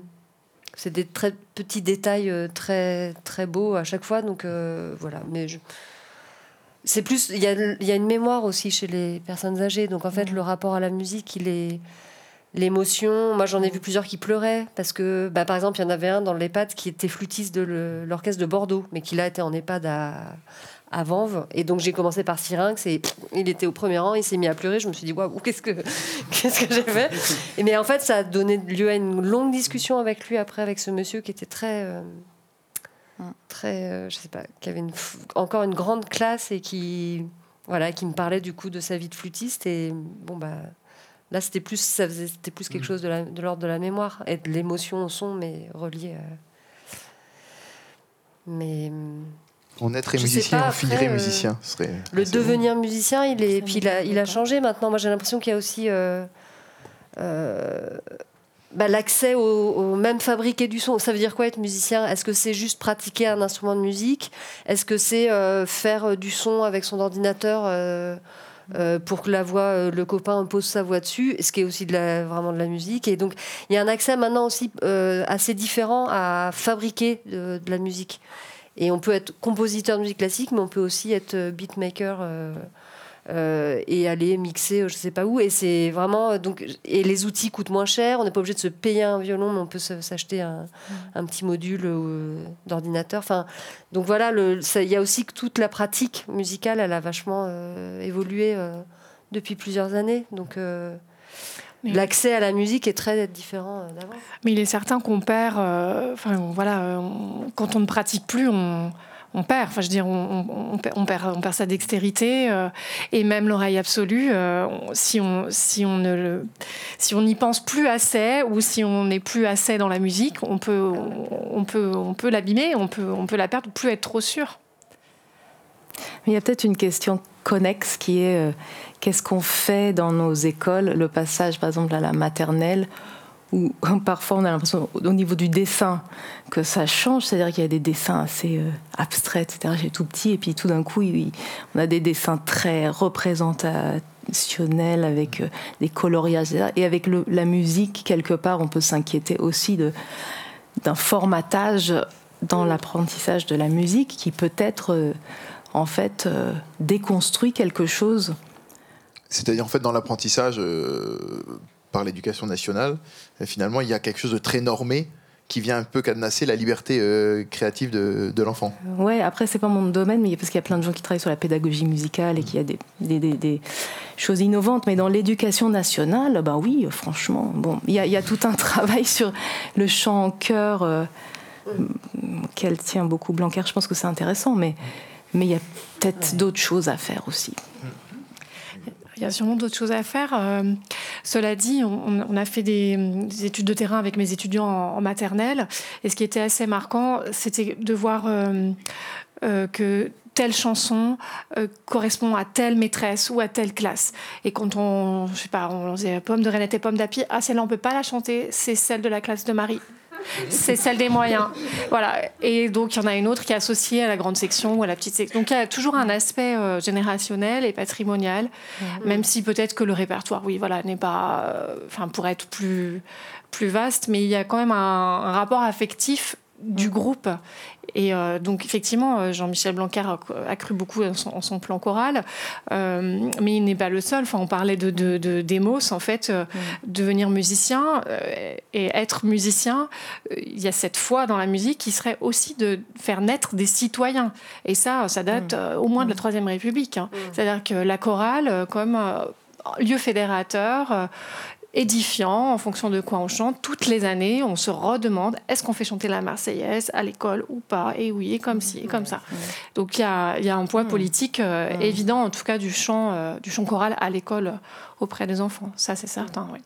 c'est des très petits détails euh, très très beaux à chaque fois donc euh, voilà. Mais je... c'est plus il y y a une mémoire aussi chez les personnes âgées. Donc en fait le rapport à la musique il est l'émotion. Moi j'en ai vu plusieurs qui pleuraient parce que bah, par exemple il y en avait un dans l'EHPAD qui était flûtiste de l'orchestre de Bordeaux mais qui là était en EHPAD à à Vanves. Et donc j'ai commencé par Syrinx et il était au premier rang, il s'est mis à pleurer. Je me suis dit, waouh, qu'est-ce que, qu'est-ce que j'ai fait? Et Mais en fait, ça a donné lieu à une longue discussion avec lui après, avec ce monsieur qui était très. Euh, très. Euh, je sais pas, qui avait une, encore une grande classe et qui. Voilà, qui me parlait du coup de sa vie de flûtiste. Et bon, bah. Là, c'était plus, ça faisait, c'était plus quelque chose de, la, de l'ordre de la mémoire et de l'émotion au son, mais relié à. Mais. On naîtrait musicien, pas, on finirait euh, musicien. Ce serait le devenir bon. musicien, il est, puis il a, il a changé maintenant. Moi, j'ai l'impression qu'il y a aussi euh, euh, bah, l'accès au, au, même fabriquer du son. Ça veut dire quoi être musicien? Est-ce que c'est juste pratiquer un instrument de musique? Est-ce que c'est euh, faire du son avec son ordinateur euh, pour que la voix, le copain pose sa voix dessus, ce qui est aussi de la, vraiment de la musique? Et donc, il y a un accès maintenant aussi assez différent à fabriquer de, de la musique. Et on peut être compositeur de musique classique, mais on peut aussi être beatmaker euh, euh, et aller mixer, je sais pas où. Et c'est vraiment donc et les outils coûtent moins cher. On n'est pas obligé de se payer un violon, mais on peut s'acheter un, un petit module euh, d'ordinateur. Enfin, donc voilà, il y a aussi que toute la pratique musicale, elle a vachement euh, évolué euh, depuis plusieurs années. Donc euh, l'accès à la musique est très différent euh, d'avant. Mais il est certain qu'on perd. euh, Enfin, voilà, on- quand on ne pratique plus, on, on perd. Enfin, je veux dire, on, on- on perd, on perd, sa dextérité euh, et même l'oreille absolue. euh, si on, si on ne, le- si on n'y pense plus assez ou si on n'est plus assez dans la musique, on peut, on, peut, on peut l'abîmer, on peut, on peut la perdre, plus être trop sûr. Il y a peut-être une question connexe qui est euh, qu'est-ce qu'on fait dans nos écoles, le passage par exemple à la maternelle, où parfois on a l'impression au niveau du dessin que ça change, c'est-à-dire qu'il y a des dessins assez euh, abstraits, etc. J'ai tout petit, et puis tout d'un coup on a des dessins très représentationnels avec euh, des coloriages, et avec la musique quelque part on peut s'inquiéter aussi d'un formatage dans l'apprentissage de la musique qui peut-être euh, en fait euh, déconstruit quelque chose. C'est-à-dire, en fait, dans l'apprentissage euh, par l'éducation nationale, euh, finalement, il y a quelque chose de très normé qui vient un peu cadenasser la liberté euh, créative de, de l'enfant. Ouais, après c'est pas mon domaine, mais parce qu'il y a plein de gens qui travaillent sur la pédagogie musicale et qu'il y a des, des, des- des choses innovantes. Mais dans l'éducation nationale, bah oui, franchement, bon, il y a, il y a tout un travail sur le chant en chœur euh, auquel tient beaucoup Blanquer. Je pense que c'est intéressant, mais mais il y a peut-être d'autres choses à faire aussi. Il y a sûrement d'autres choses à faire. Euh, cela dit, on, on a fait des, des études de terrain avec mes étudiants en, en maternelle. Et ce qui était assez marquant, c'était de voir euh, euh, que telle chanson euh, correspond à telle maîtresse ou à telle classe. Et quand on, je sais pas, on disait pomme de Renette et pomme d'api, ah celle-là on peut pas la chanter, c'est celle de la classe de Marie. C'est celle des moyens. Voilà. Et donc, il y en a une autre qui est associée à la grande section ou à la petite section. Donc, il y a toujours un aspect euh, générationnel et patrimonial, même si peut-être que le répertoire, oui, voilà, n'est pas. euh, Enfin, pourrait être plus, plus vaste, mais il y a quand même un, un rapport affectif du groupe. Et euh, donc, effectivement, euh, Jean-Michel Blanquer a, cru beaucoup en son, en son plan choral, Euh, mais il n'est pas le seul. Enfin, on parlait de, de, de Demos, en fait, euh, devenir musicien et être musicien, il y a cette foi dans la musique qui serait aussi de faire naître des citoyens. Et ça, ça date euh, au moins de la Troisième République. hein. C'est-à-dire que la chorale, comme lieu fédérateur, édifiant en fonction de quoi on chante. Toutes les années, on se redemande est-ce qu'on fait chanter la Marseillaise à l'école ou pas? Et oui, et comme ci, et comme ça. Donc il y a, y a un poids politique euh, évident, en tout cas du chant, euh, du chant choral à l'école euh, auprès des enfants. Ça, c'est certain, oui.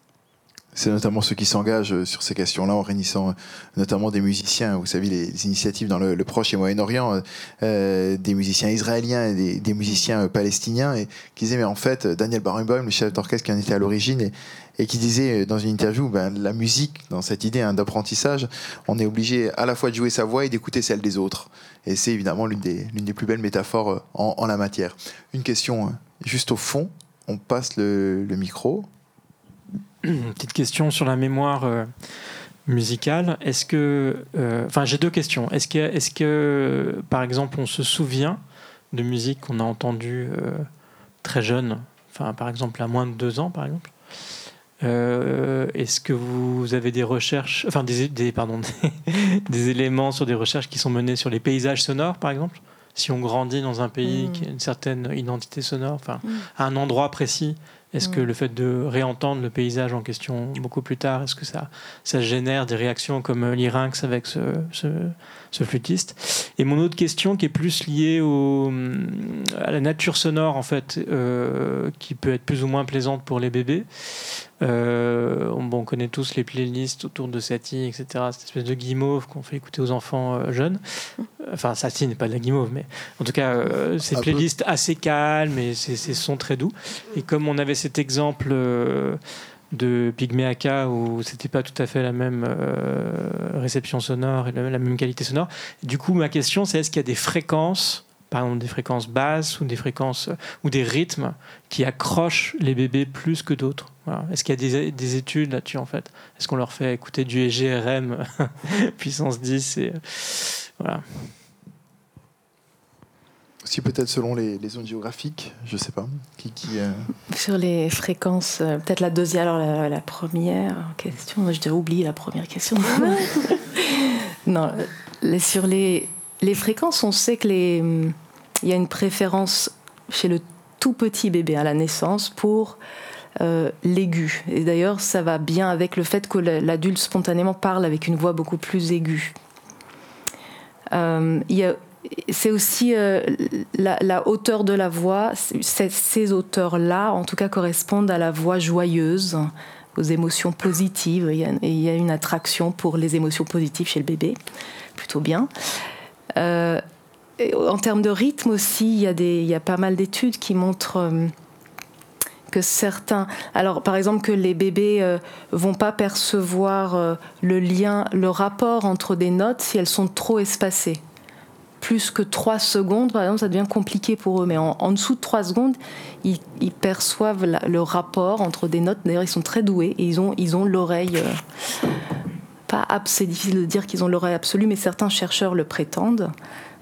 C'est notamment ceux qui s'engagent euh, sur ces questions-là en réunissant euh, notamment des musiciens, vous savez, les, initiatives dans le, Proche et Moyen-Orient, euh, des musiciens israéliens et des, musiciens palestiniens, et qui disaient, mais en fait, Daniel Barenboim, le chef d'orchestre qui en était à l'origine, et, qui disait dans une interview, ben, la musique, dans cette idée hein, d'apprentissage, on est obligé à la fois de jouer sa voix et d'écouter celle des autres. Et c'est évidemment l'une des, des plus belles métaphores en, la matière. Une question juste au fond, on passe le micro. Une petite question sur la mémoire euh, musicale. Est-ce que, euh, enfin, j'ai deux questions. Est-ce que, est-ce que, par exemple, on se souvient de musique qu'on a entendue euh, très jeune, enfin, par exemple, à moins de deux ans, par exemple? Euh, Est-ce que vous avez des recherches, enfin, des, des- pardon, des, des éléments sur des recherches qui sont menées sur les paysages sonores, par exemple? Si on grandit dans un pays Mm. qui a une certaine identité sonore, enfin, à un endroit précis, est-ce que le fait de réentendre le paysage en question beaucoup plus tard, est-ce que ça, ça génère des réactions comme l'Irinx avec ce, ce, ce flûtiste Et mon autre question qui est plus liée au, à la nature sonore, en fait, euh, qui peut être plus ou moins plaisante pour les bébés. Euh, on, bon, on connaît tous les playlists autour de Satie, etc. Cette espèce de guimauve qu'on fait écouter aux enfants euh, jeunes. Enfin, Satie n'est pas de la guimauve, mais en tout cas, euh, ces peu. playlists assez calmes et ces, ces sons très doux. Et comme on avait cet exemple euh, de Pygméaka où c'était pas tout à fait la même euh, réception sonore et la, même qualité sonore, du coup, ma question, c'est est-ce qu'il y a des fréquences par exemple des fréquences basses ou des fréquences ou des rythmes qui accrochent les bébés plus que d'autres? Est-ce qu'il y a des, des études là-dessus en fait? Est-ce qu'on leur fait écouter du EGRM puissance 10 et euh, voilà. Aussi peut-être selon les, les zones géographiques, je sais pas. Qui, qui, euh, Sur les fréquences, euh, peut-être la deuxième, alors la, la première question, je oublier la première question. non, les- sur les, les fréquences, on sait que les, il y a une préférence chez le tout petit bébé à la naissance pour euh, l'aigu. Et d'ailleurs, ça va bien avec le fait que la- l'adulte spontanément parle avec une voix beaucoup plus aiguë. Euh, il y a- c'est aussi euh, la, hauteur de la voix. Ces hauteurs-là, en tout cas, correspondent à la voix joyeuse, aux émotions positives. Il y a, une attraction pour les émotions positives chez le bébé, plutôt bien. Euh, en termes de rythme aussi, il y a, des, il y a pas mal d'études qui montrent euh, que certains, alors par exemple que les bébés euh, vont pas percevoir le lien, le rapport entre des notes si elles sont trop espacées. Plus que 3 secondes, par exemple, ça devient compliqué pour eux. Mais en, en dessous de 3 secondes, ils, ils perçoivent la- le rapport entre des notes. D'ailleurs, ils sont très doués et ils ont ils ont l'oreille. euh, pas c'est difficile de dire qu'ils ont l'oreille absolue, mais certains chercheurs le prétendent.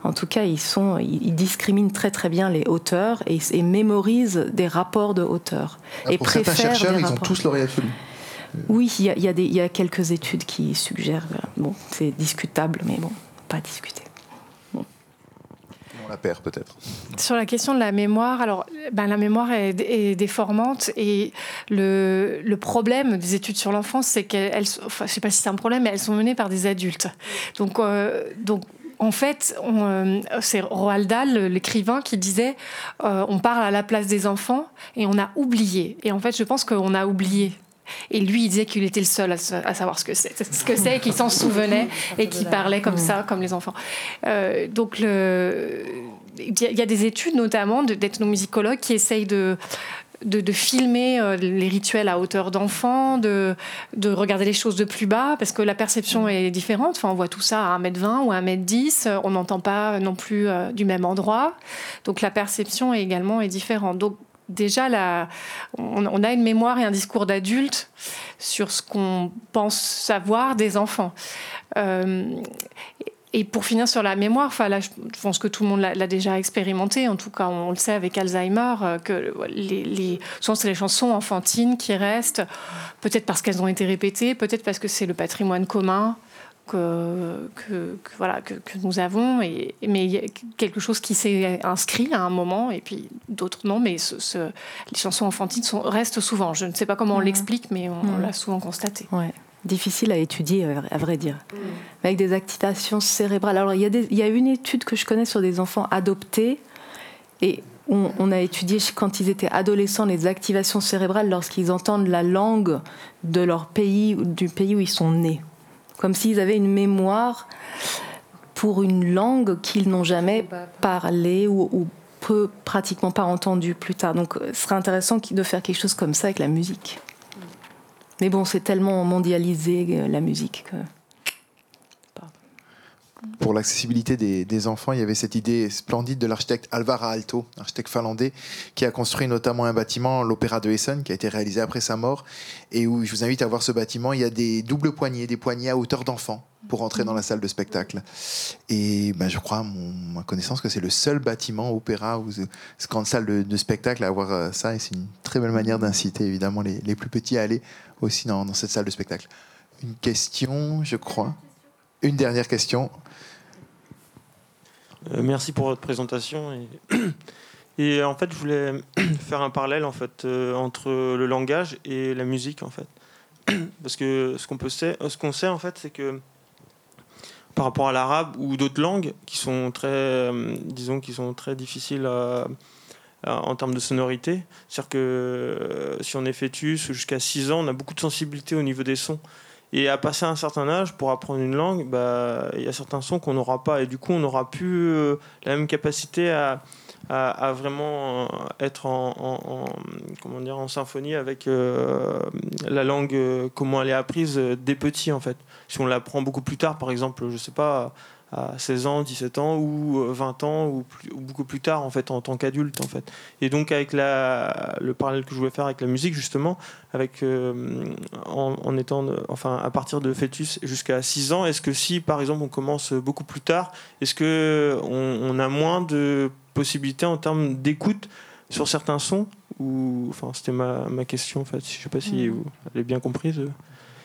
En tout cas, ils, sont, ils discriminent très très bien les hauteurs et, et mémorisent des rapports de hauteur. Ah, et pour certains préfèrent chercheurs, des ils ont tous l'oreille absolue. Oui, il y, a- il y a des- il y a quelques études qui suggèrent. euh, Bon, c'est discutable, mais bon, pas discuté. La peut-être. Sur la question de la mémoire, alors ben, la mémoire est, déformante et le, problème des études sur l'enfance, c'est qu'elles, enfin, je sais pas si c'est un problème, mais elles sont menées par des adultes. Donc, euh, donc en fait, euh, c'est Roald Dahl, l'écrivain, qui disait euh, on parle à la place des enfants et on a oublié. Et en fait, je pense qu'on a oublié. Et lui, il disait qu'il était le seul à, sa- à savoir ce que c'est, ce que c'est, qu'il s'en souvenait et qu'il parlait comme ça, comme les enfants. Euh, donc, le, il y, a- des études, notamment de- d'ethnomusicologues, qui essayent de, de, de filmer euh, les rituels à hauteur d'enfant, de, de regarder les choses de plus bas, parce que la perception est différente. Enfin, on voit tout ça à 1m20 ou à 1m10, euh, on n'entend pas non plus du même endroit. Donc la perception est également est différente. Donc déjà, on, a une mémoire et un discours d'adulte sur ce qu'on pense savoir des enfants. Euh, et pour finir sur la mémoire, enfin je pense que tout le monde l'a déjà expérimenté. En tout cas, on le sait avec Alzheimer euh, que souvent c'est les chansons enfantines qui restent, peut-être parce qu'elles ont été répétées, peut-être parce que c'est le patrimoine commun que, que, que- voilà que, que nous avons. Et, mais il y a quelque chose qui s'est inscrit à un moment et puis d'autres non. Mais ce- ce- les chansons enfantines sont, restent souvent. Je ne sais pas comment on Mhm. l'explique, mais on, on Mhm. l'a souvent constaté. Ouais. Difficile à étudier, à vrai- dire. Mais Avec des activations cérébrales. Alors, il y, a des- il y a une étude que je connais sur des enfants adoptés. Et on, on a étudié quand ils étaient adolescents les activations cérébrales lorsqu'ils entendent la langue de leur pays, ou du pays où ils sont nés. Comme s'ils avaient une mémoire pour une langue qu'ils n'ont jamais parlé ou, peu, pratiquement pas entendue plus tard. Donc, euh, ce serait intéressant de faire quelque chose comme ça avec la musique. Mais bon, c'est tellement mondialisé euh, la musique que. Pour l'accessibilité des, enfants, il y avait cette idée splendide de l'architecte Alvaro Aalto, architecte finlandais, qui a construit notamment un bâtiment, l'Opéra de Essen, qui a été réalisé après sa mort, et où je vous invite à voir ce bâtiment. Il y a des doubles poignées, des poignées à hauteur d'enfant pour entrer dans la salle de spectacle. Et ben, je crois, à ma connaissance, que c'est le seul bâtiment opéra ou grande salle de, spectacle à avoir euh, ça, et c'est une très belle manière d'inciter évidemment les, plus petits à aller aussi dans cette salle de spectacle. Une question, je crois. Une dernière question. Euh, merci pour votre présentation. Et, et en fait, je voulais faire un parallèle en fait, euh, entre le langage et la musique. En fait. Parce que ce qu'on sait, ce qu'on sait en fait, c'est que par rapport à l'arabe ou d'autres langues qui sont très, euh, disons, qui sont très difficiles en termes de sonorité, c'est-à-dire que euh, si on est fœtus jusqu'à 6 ans, on a beaucoup de sensibilité au niveau des sons. Et à passer un certain âge, pour apprendre une langue, bah, il y a certains sons qu'on n'aura pas. Et du coup, on n'aura plus euh, la même capacité à, à, vraiment euh, être en, en- en- comment dire, en symphonie avec euh, la langue, comment elle est apprise euh, dès petit, en fait. Si on l'apprend beaucoup plus tard, par exemple, je sais pas, à 16 ans, 17 ans ou euh, 20 ans ou, plus- ou beaucoup plus tard en fait en tant qu'adulte en fait. Et donc avec la, le parallèle que je voulais faire avec la musique justement, avec euh, en, en étant enfin à partir de fœtus jusqu'à 6 ans, est-ce que si par exemple on commence beaucoup plus tard, est-ce que on, on a moins de possibilité en termes d'écoute sur certains sons ou enfin c'était ma, ma question en fait je sais pas si Mhm. vous l'avez bien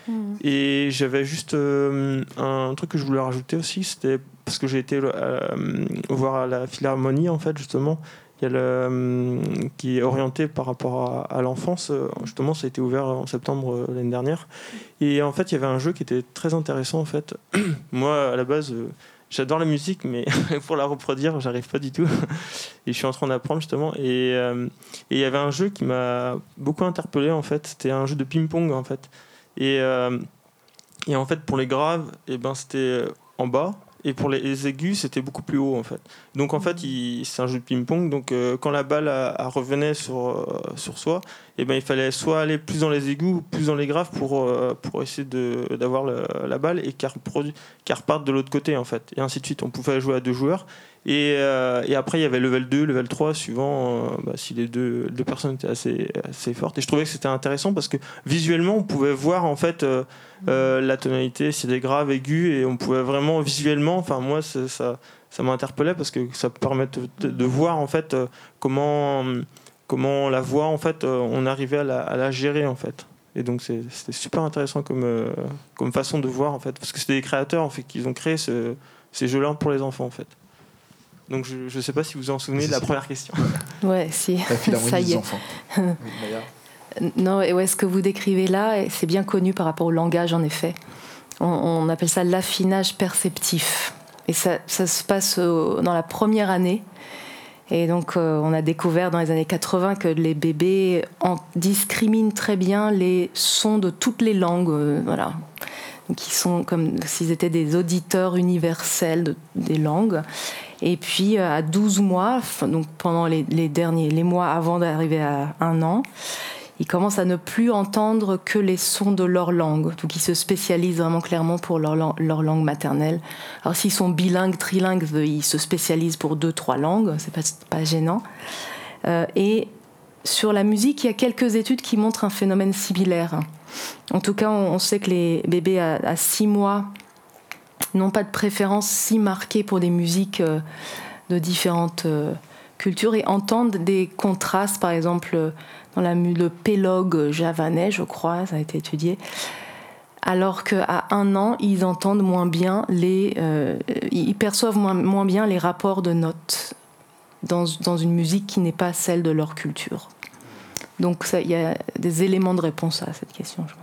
comprise et j'avais juste euh, un truc que je voulais rajouter aussi, c'était parce que j'ai été euh, voir à la Philharmonie, en fait, justement. Euh, qui est orienté par rapport à, l'enfance. Justement, ça a été ouvert en septembre l'année dernière. Et en fait, il y avait un jeu qui était très intéressant, en fait. Moi, à la base, j'adore la musique, mais pour la reproduire, j'arrive pas du tout. Et je suis en train d'apprendre, justement. Et il y avait un jeu qui m'a beaucoup interpellé, en fait. C'était un jeu de ping-pong, en fait. Et, euh, et en fait, pour les graves, et ben, c'était en bas. Et pour les, aigus, c'était beaucoup plus haut, en fait. Donc, en fait, il- c'est un jeu de ping-pong. Donc, euh, quand la balle a- a revenait sur, euh, sur soi, et ben, il fallait soit aller plus dans les aigus ou plus dans les graves pour, euh, pour essayer d'avoir la balle et qu'elle qu'elle reparte de l'autre côté, en fait. Et ainsi de suite. On pouvait jouer à deux joueurs. Et, euh, et après, il y avait level 2, level 3, suivant euh, bah, si les deux, deux personnes étaient assez, assez fortes. Et je trouvais que c'était intéressant parce que visuellement, on pouvait voir en fait euh, euh, la tonalité, si des graves, aigus, et on pouvait vraiment visuellement, enfin, moi, ça, ça, ça m'interpellait parce que ça permet de, de voir en fait comment, comment la voix, en fait, on arrivait à la, à la gérer en fait. Et donc, c'était super intéressant comme, comme façon de voir en fait, parce que c'était des créateurs en fait qui ont créé ce- ces jeux-là pour les enfants en fait. Donc je ne sais pas si vous vous en souvenez de la première question. Ouais, si. Ça y est. enfants. Non, et ouais, ce que vous décrivez là, c'est bien connu par rapport au langage, en effet. On, on appelle ça l'affinage perceptif. Et ça, ça se passe au- dans la première année. Et donc, euh, on a découvert dans les années 80 que les bébés en discriminent très bien les sons de toutes les langues. euh, voilà. Donc, ils sont comme s'ils étaient des auditeurs universels de- des langues. Et puis, euh, à 12 mois, donc pendant les, derniers les mois avant d'arriver à un an, ils commencent à ne plus entendre que les sons de leur langue. Donc ils se spécialisent vraiment clairement pour leur, lang- leur langue maternelle. Alors s'ils sont bilingues, trilingues, ils se spécialisent pour deux, trois langues, c'est pas, pas gênant. Euh, et sur la musique, il y a quelques études qui montrent un phénomène similaire. En tout cas, on, on sait que les bébés à, à six mois n'ont pas de préférence si marquée pour des musiques euh, de différentes euh, cultures et entendent des contrastes, par exemple euh, dans la, le pélogue javanais, je crois, ça a été étudié. Alors qu'à un an, ils entendent moins bien les, ils perçoivent moins, bien les rapports de notes dans, une musique qui n'est pas celle de leur culture. Donc il y a des éléments de réponse à cette question, je.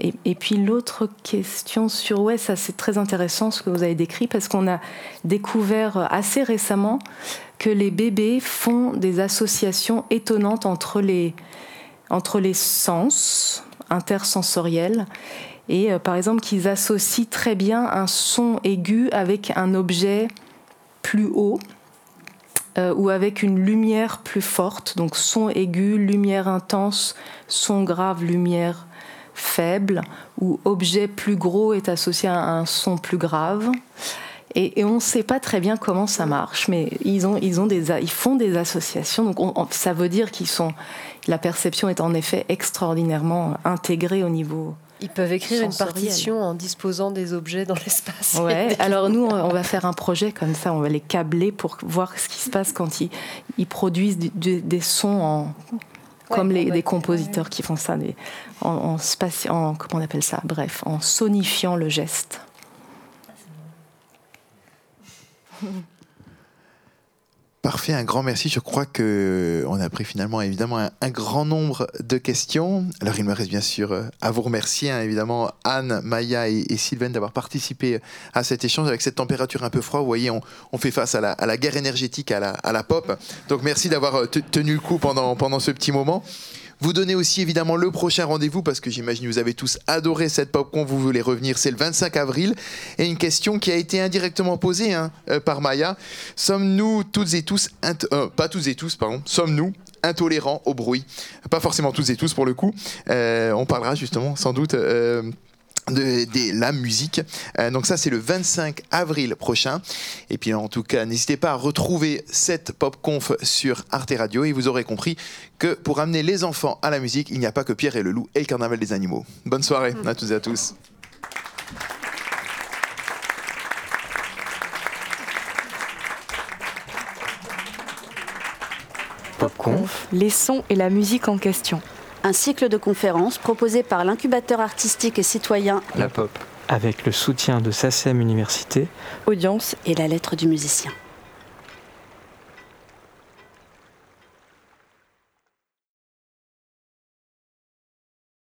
Et, puis l'autre question sur ouais, ça c'est très intéressant ce que vous avez décrit parce qu'on a découvert assez récemment que les bébés font des associations étonnantes entre les, entre les sens intersensoriels. Et euh, par exemple qu'ils associent très bien un son aigu avec un objet plus haut euh, ou avec une lumière plus forte, donc son aigu, lumière intense, son grave, lumière faible, ou objet plus gros est associé à un son plus grave. Et, et on ne sait pas très bien comment ça marche, mais ils, ont, ils, ont des, ils font des associations, donc on- on- ça veut dire qu'ils sont. La perception est en effet extraordinairement intégrée au niveau. Ils peuvent écrire une partition en disposant des objets dans l'espace. Ouais. Alors nous, on va faire un projet comme ça, on va les câbler pour voir ce qui se passe quand ils, ils produisent du- du- des sons en, comme les, des compositeurs qui font ça, des- en, en en- comment on appelle ça Bref, en sonifiant le geste. Parfait, un grand merci. Je crois que on a pris finalement évidemment un, grand nombre de questions. Alors il me reste bien sûr euh, à vous remercier hein, évidemment Anne, Maya et, Sylvain d'avoir participé à cet échange avec cette température un peu froide. Vous voyez, on, fait face à la, guerre énergétique, à la, à la pop. Donc merci d'avoir euh, te- tenu le coup pendant, pendant ce petit moment. Vous donnez aussi évidemment le prochain rendez-vous parce que j'imagine que vous avez tous adoré cette popcorn, vous voulez revenir, c'est le 25 avril. Et une question qui a été indirectement posée hein, euh, par Maya. Sommes-nous toutes et tous, euh, pas et tous, sommes-nous intolérants au bruit? Pas forcément tous et tous pour le coup. Euh, on parlera justement sans doute... de, de la musique. Euh, donc ça, c'est le 25 avril prochain. Et puis en tout cas, n'hésitez pas à retrouver cette pop conf sur Arte Radio et vous aurez compris que pour amener les enfants à la musique, il n'y a pas que Pierre et le loup et le carnaval des animaux. Bonne soirée à toutes et à tous. Popconf, les sons et la musique en question. Un cycle de conférences proposé par l'incubateur artistique et citoyen La pop. Avec le soutien de SACEM Université. Audience et la lettre du musicien.